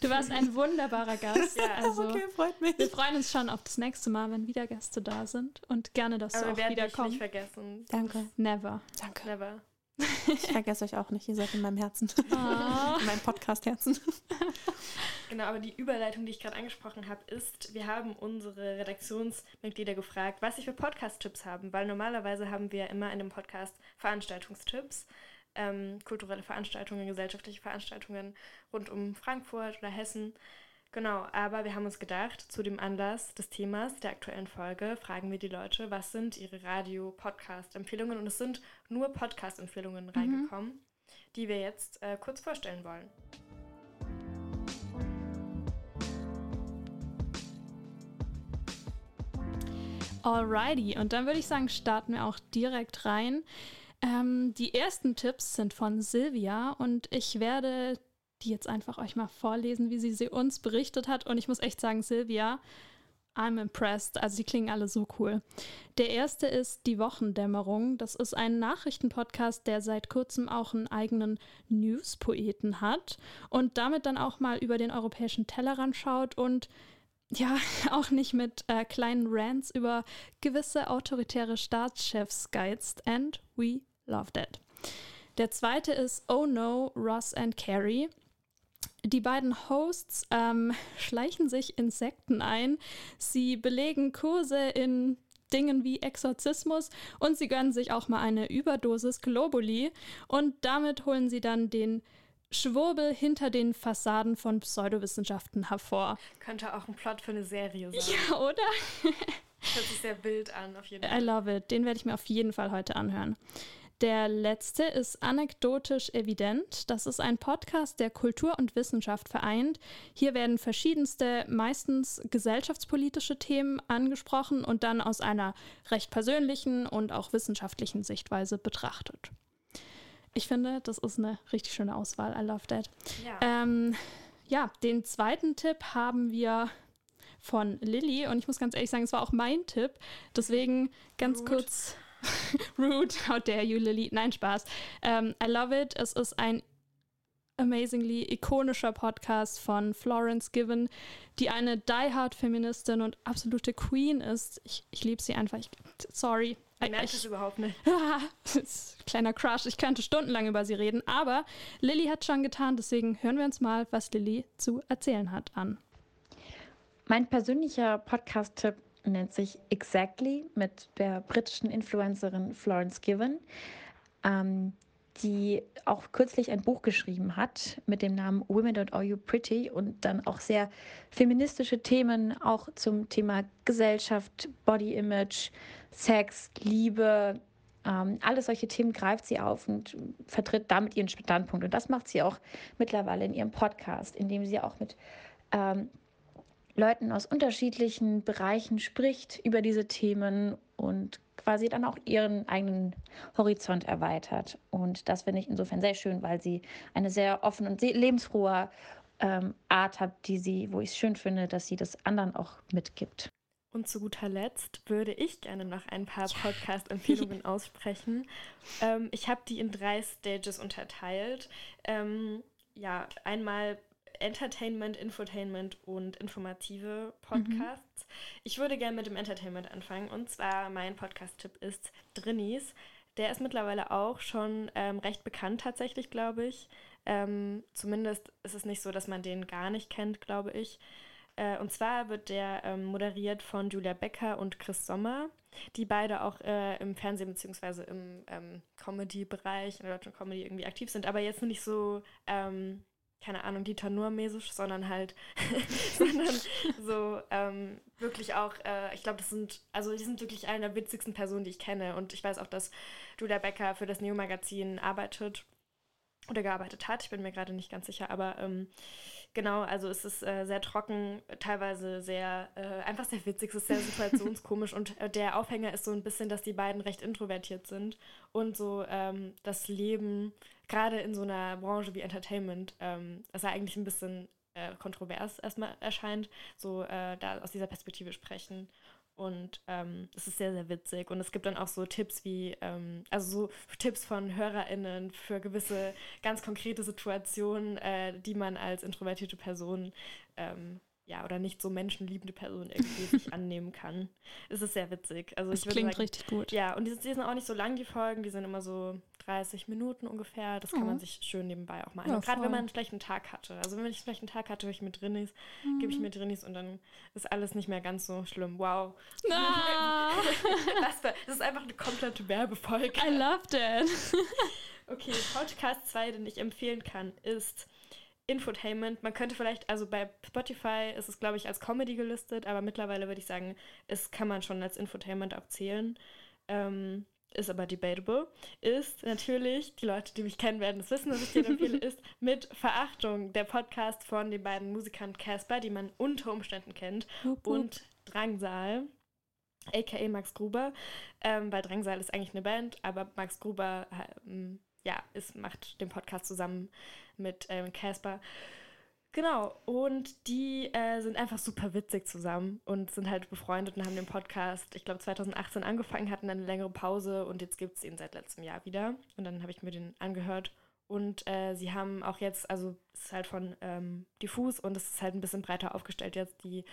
Du warst ein wunderbarer Gast. ja, also, okay, freut mich. Wir freuen uns schon auf das nächste Mal, wenn wieder Gäste da sind. Und gerne, dass Aber du auch wir wieder dich nicht vergessen. Danke. Never. Danke. Never. Ich vergesse euch auch nicht. Ihr seid in meinem Herzen. Oh. in meinem Podcast-Herzen. Genau, aber die Überleitung, die ich gerade angesprochen habe, ist, wir haben unsere Redaktionsmitglieder gefragt, was sie für Podcast-Tipps haben, weil normalerweise haben wir immer in dem Podcast Veranstaltungstipps ähm, kulturelle Veranstaltungen, gesellschaftliche Veranstaltungen rund um Frankfurt oder Hessen. Genau, aber wir haben uns gedacht, zu dem Anlass des Themas der aktuellen Folge fragen wir die Leute, was sind ihre Radio-Podcast-Empfehlungen? Und es sind nur Podcast-Empfehlungen reingekommen, die wir jetzt äh, kurz vorstellen wollen. Alrighty, und dann würde ich sagen, starten wir auch direkt rein. Ähm, die ersten Tipps sind von Silvia und ich werde die jetzt einfach euch mal vorlesen, wie sie sie uns berichtet hat. Und ich muss echt sagen, Silvia, I'm impressed. Also sie klingen alle so cool. Der erste ist Die Wochendämmerung. Das ist ein Nachrichtenpodcast, der seit kurzem auch einen eigenen News-Poeten hat und damit dann auch mal über den europäischen Tellerrand schaut und ja, auch nicht mit äh, kleinen Rants über gewisse autoritäre Staatschefs geizt. And we love that. Der zweite ist Oh No, Ross and Carrie. Die beiden Hosts ähm, schleichen sich Insekten ein. Sie belegen Kurse in Dingen wie Exorzismus und sie gönnen sich auch mal eine Überdosis Globuli und damit holen sie dann den Schwurbel hinter den Fassaden von Pseudowissenschaften hervor. Könnte auch ein Plot für eine Serie sein. Ja, oder? Hört sich sehr wild an, auf jeden Fall. I love it. Den werde ich mir auf jeden Fall heute anhören. Der letzte ist anekdotisch evident. Das ist ein Podcast, der Kultur und Wissenschaft vereint. Hier werden verschiedenste, meistens gesellschaftspolitische Themen angesprochen und dann aus einer recht persönlichen und auch wissenschaftlichen Sichtweise betrachtet. Ich finde, das ist eine richtig schöne Auswahl. I love that. Ja, Ähm, ja, den zweiten Tipp haben wir von Lilly und ich muss ganz ehrlich sagen, es war auch mein Tipp. Deswegen ganz Rude. kurz. Rude, how dare you, Lilly? Nein, Spaß. Ähm, I love it. Es ist ein amazingly ikonischer Podcast von Florence Given, die eine die-hard-Feministin und absolute Queen ist. Ich, ich liebe sie einfach. Ich, sorry. ich merke ich, es überhaupt nicht. kleiner Crush. Ich könnte stundenlang über sie reden, aber Lilly hat schon getan, deswegen hören wir uns mal, was Lilly zu erzählen hat, an. Mein persönlicher Podcast-Tipp nennt sich Exactly mit der britischen Influencerin Florence Given, ähm, die auch kürzlich ein Buch geschrieben hat mit dem Namen Women Don't Are You Pretty und dann auch sehr feministische Themen auch zum Thema Gesellschaft, Body Image, Sex, Liebe, ähm, alle solche Themen greift sie auf und vertritt damit ihren Standpunkt. Und das macht sie auch mittlerweile in ihrem Podcast, indem sie auch mit ähm, Leuten aus unterschiedlichen Bereichen spricht über diese Themen und quasi dann auch ihren eigenen Horizont erweitert. Und das finde ich insofern sehr schön, weil sie eine sehr offene und lebensfrohe ähm, Art hat, die sie, wo ich es schön finde, dass sie das anderen auch mitgibt. Und zu guter Letzt würde ich gerne noch ein paar Podcast-Empfehlungen aussprechen. Ähm, ich habe die in drei Stages unterteilt. Ähm, ja, einmal Entertainment, Infotainment und informative Podcasts. Ich würde gerne mit dem Entertainment anfangen. Und zwar mein Podcast-Tipp ist Drinnies. Der ist mittlerweile auch schon ähm, recht bekannt tatsächlich, glaube ich. Ähm, zumindest ist es nicht so, dass man den gar nicht kennt, glaube ich. Äh, und zwar wird der ähm, moderiert von Julia Becker und Chris Sommer, die beide auch äh, im Fernsehen bzw. im ähm, Comedy-Bereich, in der deutschen Comedy irgendwie aktiv sind, aber jetzt nicht so, ähm, keine Ahnung, Dieter Nur-mäßig, sondern halt, sondern so ähm, wirklich auch, äh, ich glaube, das sind, also die sind wirklich eine der witzigsten Personen, die ich kenne. Und ich weiß auch, dass Julia Becker für das Neo-Magazin arbeitet oder gearbeitet hat. Ich bin mir gerade nicht ganz sicher, aber ähm, genau, also es ist äh, sehr trocken, teilweise sehr, äh, einfach sehr witzig, es ist sehr situationskomisch und äh, der Aufhänger ist so ein bisschen, dass die beiden recht introvertiert sind und so ähm, das Leben, gerade in so einer Branche wie Entertainment, ähm, das ja eigentlich ein bisschen äh, kontrovers erstmal erscheint, so äh, da aus dieser Perspektive sprechen. Und ähm, es ist sehr, sehr witzig. Und es gibt dann auch so Tipps wie, ähm, also so Tipps von HörerInnen für gewisse ganz konkrete Situationen, äh, die man als introvertierte Person ähm, ja, oder nicht so menschenliebende Person irgendwie sich annehmen kann. Es ist sehr witzig. Also das ich klingt sagen, richtig gut. Ja, und die, die, sind auch nicht so lang, die Folgen, die sind immer so 30 Minuten ungefähr. Das kann Mhm. man sich schön nebenbei auch mal Ja. Gerade wenn man einen schlechten Tag hatte. Also wenn ich einen schlechten Tag hatte, höre ich mit Drinnies, gebe ich Mhm. mir Drinnies und dann ist alles nicht mehr ganz so schlimm. Wow. Ah. Das ist einfach eine komplette Werbefolge. I loved it. Okay, Podcast 2, den ich empfehlen kann, ist Infotainment. Man könnte vielleicht, also bei Spotify ist es, glaube ich, als Comedy gelistet, aber mittlerweile würde ich sagen, es kann man schon als Infotainment auch zählen. Ähm, ist aber debatable. Ist natürlich, die Leute, die mich kennen, werden es wissen, dass ich den empfehle, ist mit Verachtung der Podcast von den beiden Musikern Casper, die man unter Umständen kennt, wup. und Drangsal, aka Max Gruber, ähm, weil Drangsal ist eigentlich eine Band, aber Max Gruber ähm, ja, ist, macht den Podcast zusammen mit ähm, Casper. Genau, und die äh, sind einfach super witzig zusammen und sind halt befreundet und haben den Podcast, ich glaube 2018 angefangen, hatten eine längere Pause und jetzt gibt es ihn seit letztem Jahr wieder. Und dann habe ich mir den angehört. Und äh, sie haben auch jetzt, also es ist halt von ähm, Diffus und es ist halt ein bisschen breiter aufgestellt jetzt. Die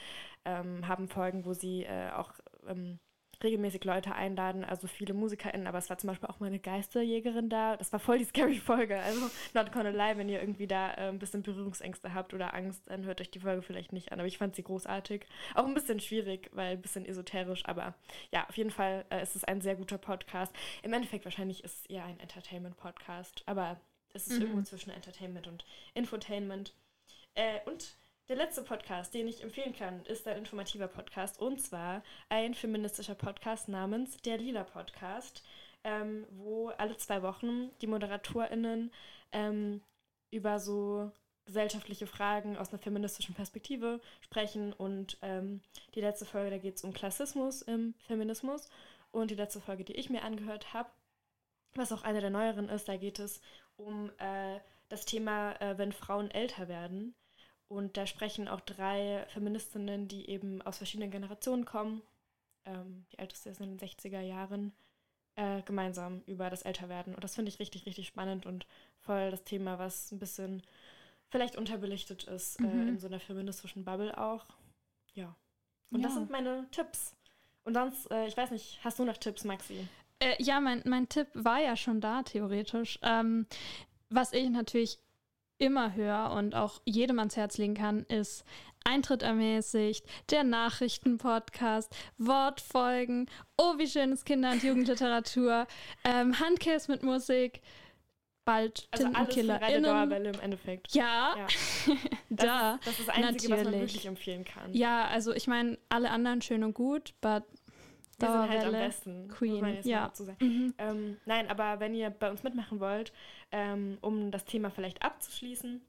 ähm, haben Folgen, wo sie äh, auch ähm, regelmäßig Leute einladen, also viele MusikerInnen, aber es war zum Beispiel auch mal eine Geisterjägerin da. Das war voll die scary Folge. Also not gonna lie, wenn ihr irgendwie da äh, ein bisschen Berührungsängste habt oder Angst, dann hört euch die Folge vielleicht nicht an. Aber ich fand sie großartig. Auch ein bisschen schwierig, weil ein bisschen esoterisch, aber ja, auf jeden Fall äh, ist es ein sehr guter Podcast. Im Endeffekt wahrscheinlich ist es eher ein Entertainment-Podcast, aber es ist Mhm. irgendwo zwischen Entertainment und Infotainment. Äh, und der letzte Podcast, den ich empfehlen kann, ist ein informativer Podcast und zwar ein feministischer Podcast namens Der Lila Podcast, ähm, wo alle zwei Wochen die ModeratorInnen ähm, über so gesellschaftliche Fragen aus einer feministischen Perspektive sprechen und ähm, die letzte Folge, da geht es um Klassismus im Feminismus und die letzte Folge, die ich mir angehört habe, was auch eine der neueren ist, da geht es um äh, das Thema, äh, wenn Frauen älter werden. Und da sprechen auch drei Feministinnen, die eben aus verschiedenen Generationen kommen. Ähm, die älteste ist in den 60er Jahren, äh, gemeinsam über das Älterwerden. Und das finde ich richtig, richtig spannend und voll das Thema, was ein bisschen vielleicht unterbelichtet ist äh, Mhm. in so einer feministischen Bubble auch. Ja. Und das Ja. sind meine Tipps. Und sonst, äh, ich weiß nicht, hast du noch Tipps, Maxi? Äh, ja, mein, mein Tipp war ja schon da, theoretisch. Ähm, was ich natürlich immer höre und auch jedem ans Herz legen kann, ist Eintritt ermäßigt, der Nachrichtenpodcast, Wortfolgen, oh, wie schön ist Kinder- und Jugendliteratur, ähm, Handkäse mit Musik, bald Also alles für Radio TintenkillerInnen. Dauerwelle im Endeffekt. Ja, Ja. da. Das ist, das ist das Einzige, was man natürlich. wirklich empfehlen kann. Ja, also ich meine, alle anderen schön und gut, but Wir sind halt am Dauerwelle, besten. Queen, ja. Mhm. Ähm, nein, aber wenn ihr bei uns mitmachen wollt, ähm, um das Thema vielleicht abzuschließen,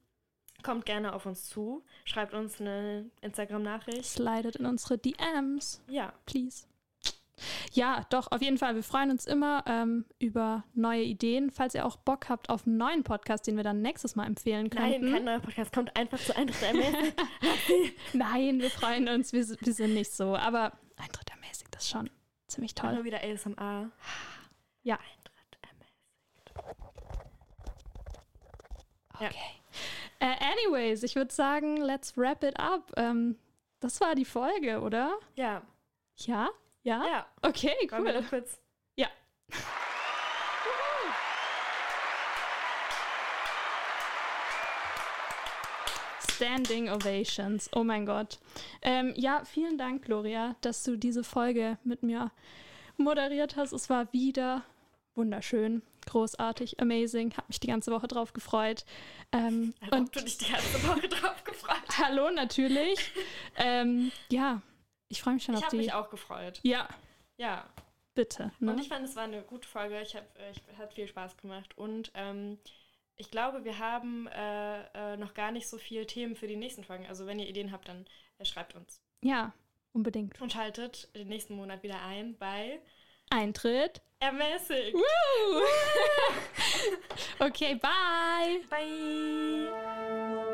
kommt gerne auf uns zu, schreibt uns eine Instagram-Nachricht. Slidet in unsere DMs. Ja, please. Ja, doch, auf jeden Fall. Wir freuen uns immer ähm, über neue Ideen. Falls ihr auch Bock habt auf einen neuen Podcast, den wir dann nächstes Mal empfehlen nein, könnten. kein neuer Podcast, kommt einfach zu ermäßigt. Nein, wir freuen uns. Wir, wir sind nicht so. Aber Eintritt ermäßigt, das ist schon ziemlich Toll. Nur wieder ASMR. Ja. Okay. Äh, anyways, ich würde sagen, let's wrap it up. Ähm, das war die Folge, oder? Ja, Ja? Ja? ja. Okay, Wollen wir cool. kurz Ja. Standing Ovations. Oh mein Gott. Ähm, ja, vielen Dank, Gloria, dass du diese Folge mit mir moderiert hast. Es war wieder wunderschön, großartig, amazing. Hab mich die ganze Woche drauf gefreut. Ähm, also und du dich die ganze Woche drauf gefreut. Hallo, natürlich. ähm, ja, ich freue mich schon ich auf die. Ich habe mich auch gefreut. Ja. Ja. Bitte. Ne? Und ich fand, es war eine gute Folge. Ich hab, äh, ich, hat viel Spaß gemacht. Und ähm, ich glaube, wir haben äh, äh, noch gar nicht so viele Themen für die nächsten Folgen. Also wenn ihr Ideen habt, dann äh, schreibt uns. Ja, unbedingt. Und schaltet den nächsten Monat wieder ein bei Eintritt. Ermäßigt. okay, bye. Bye.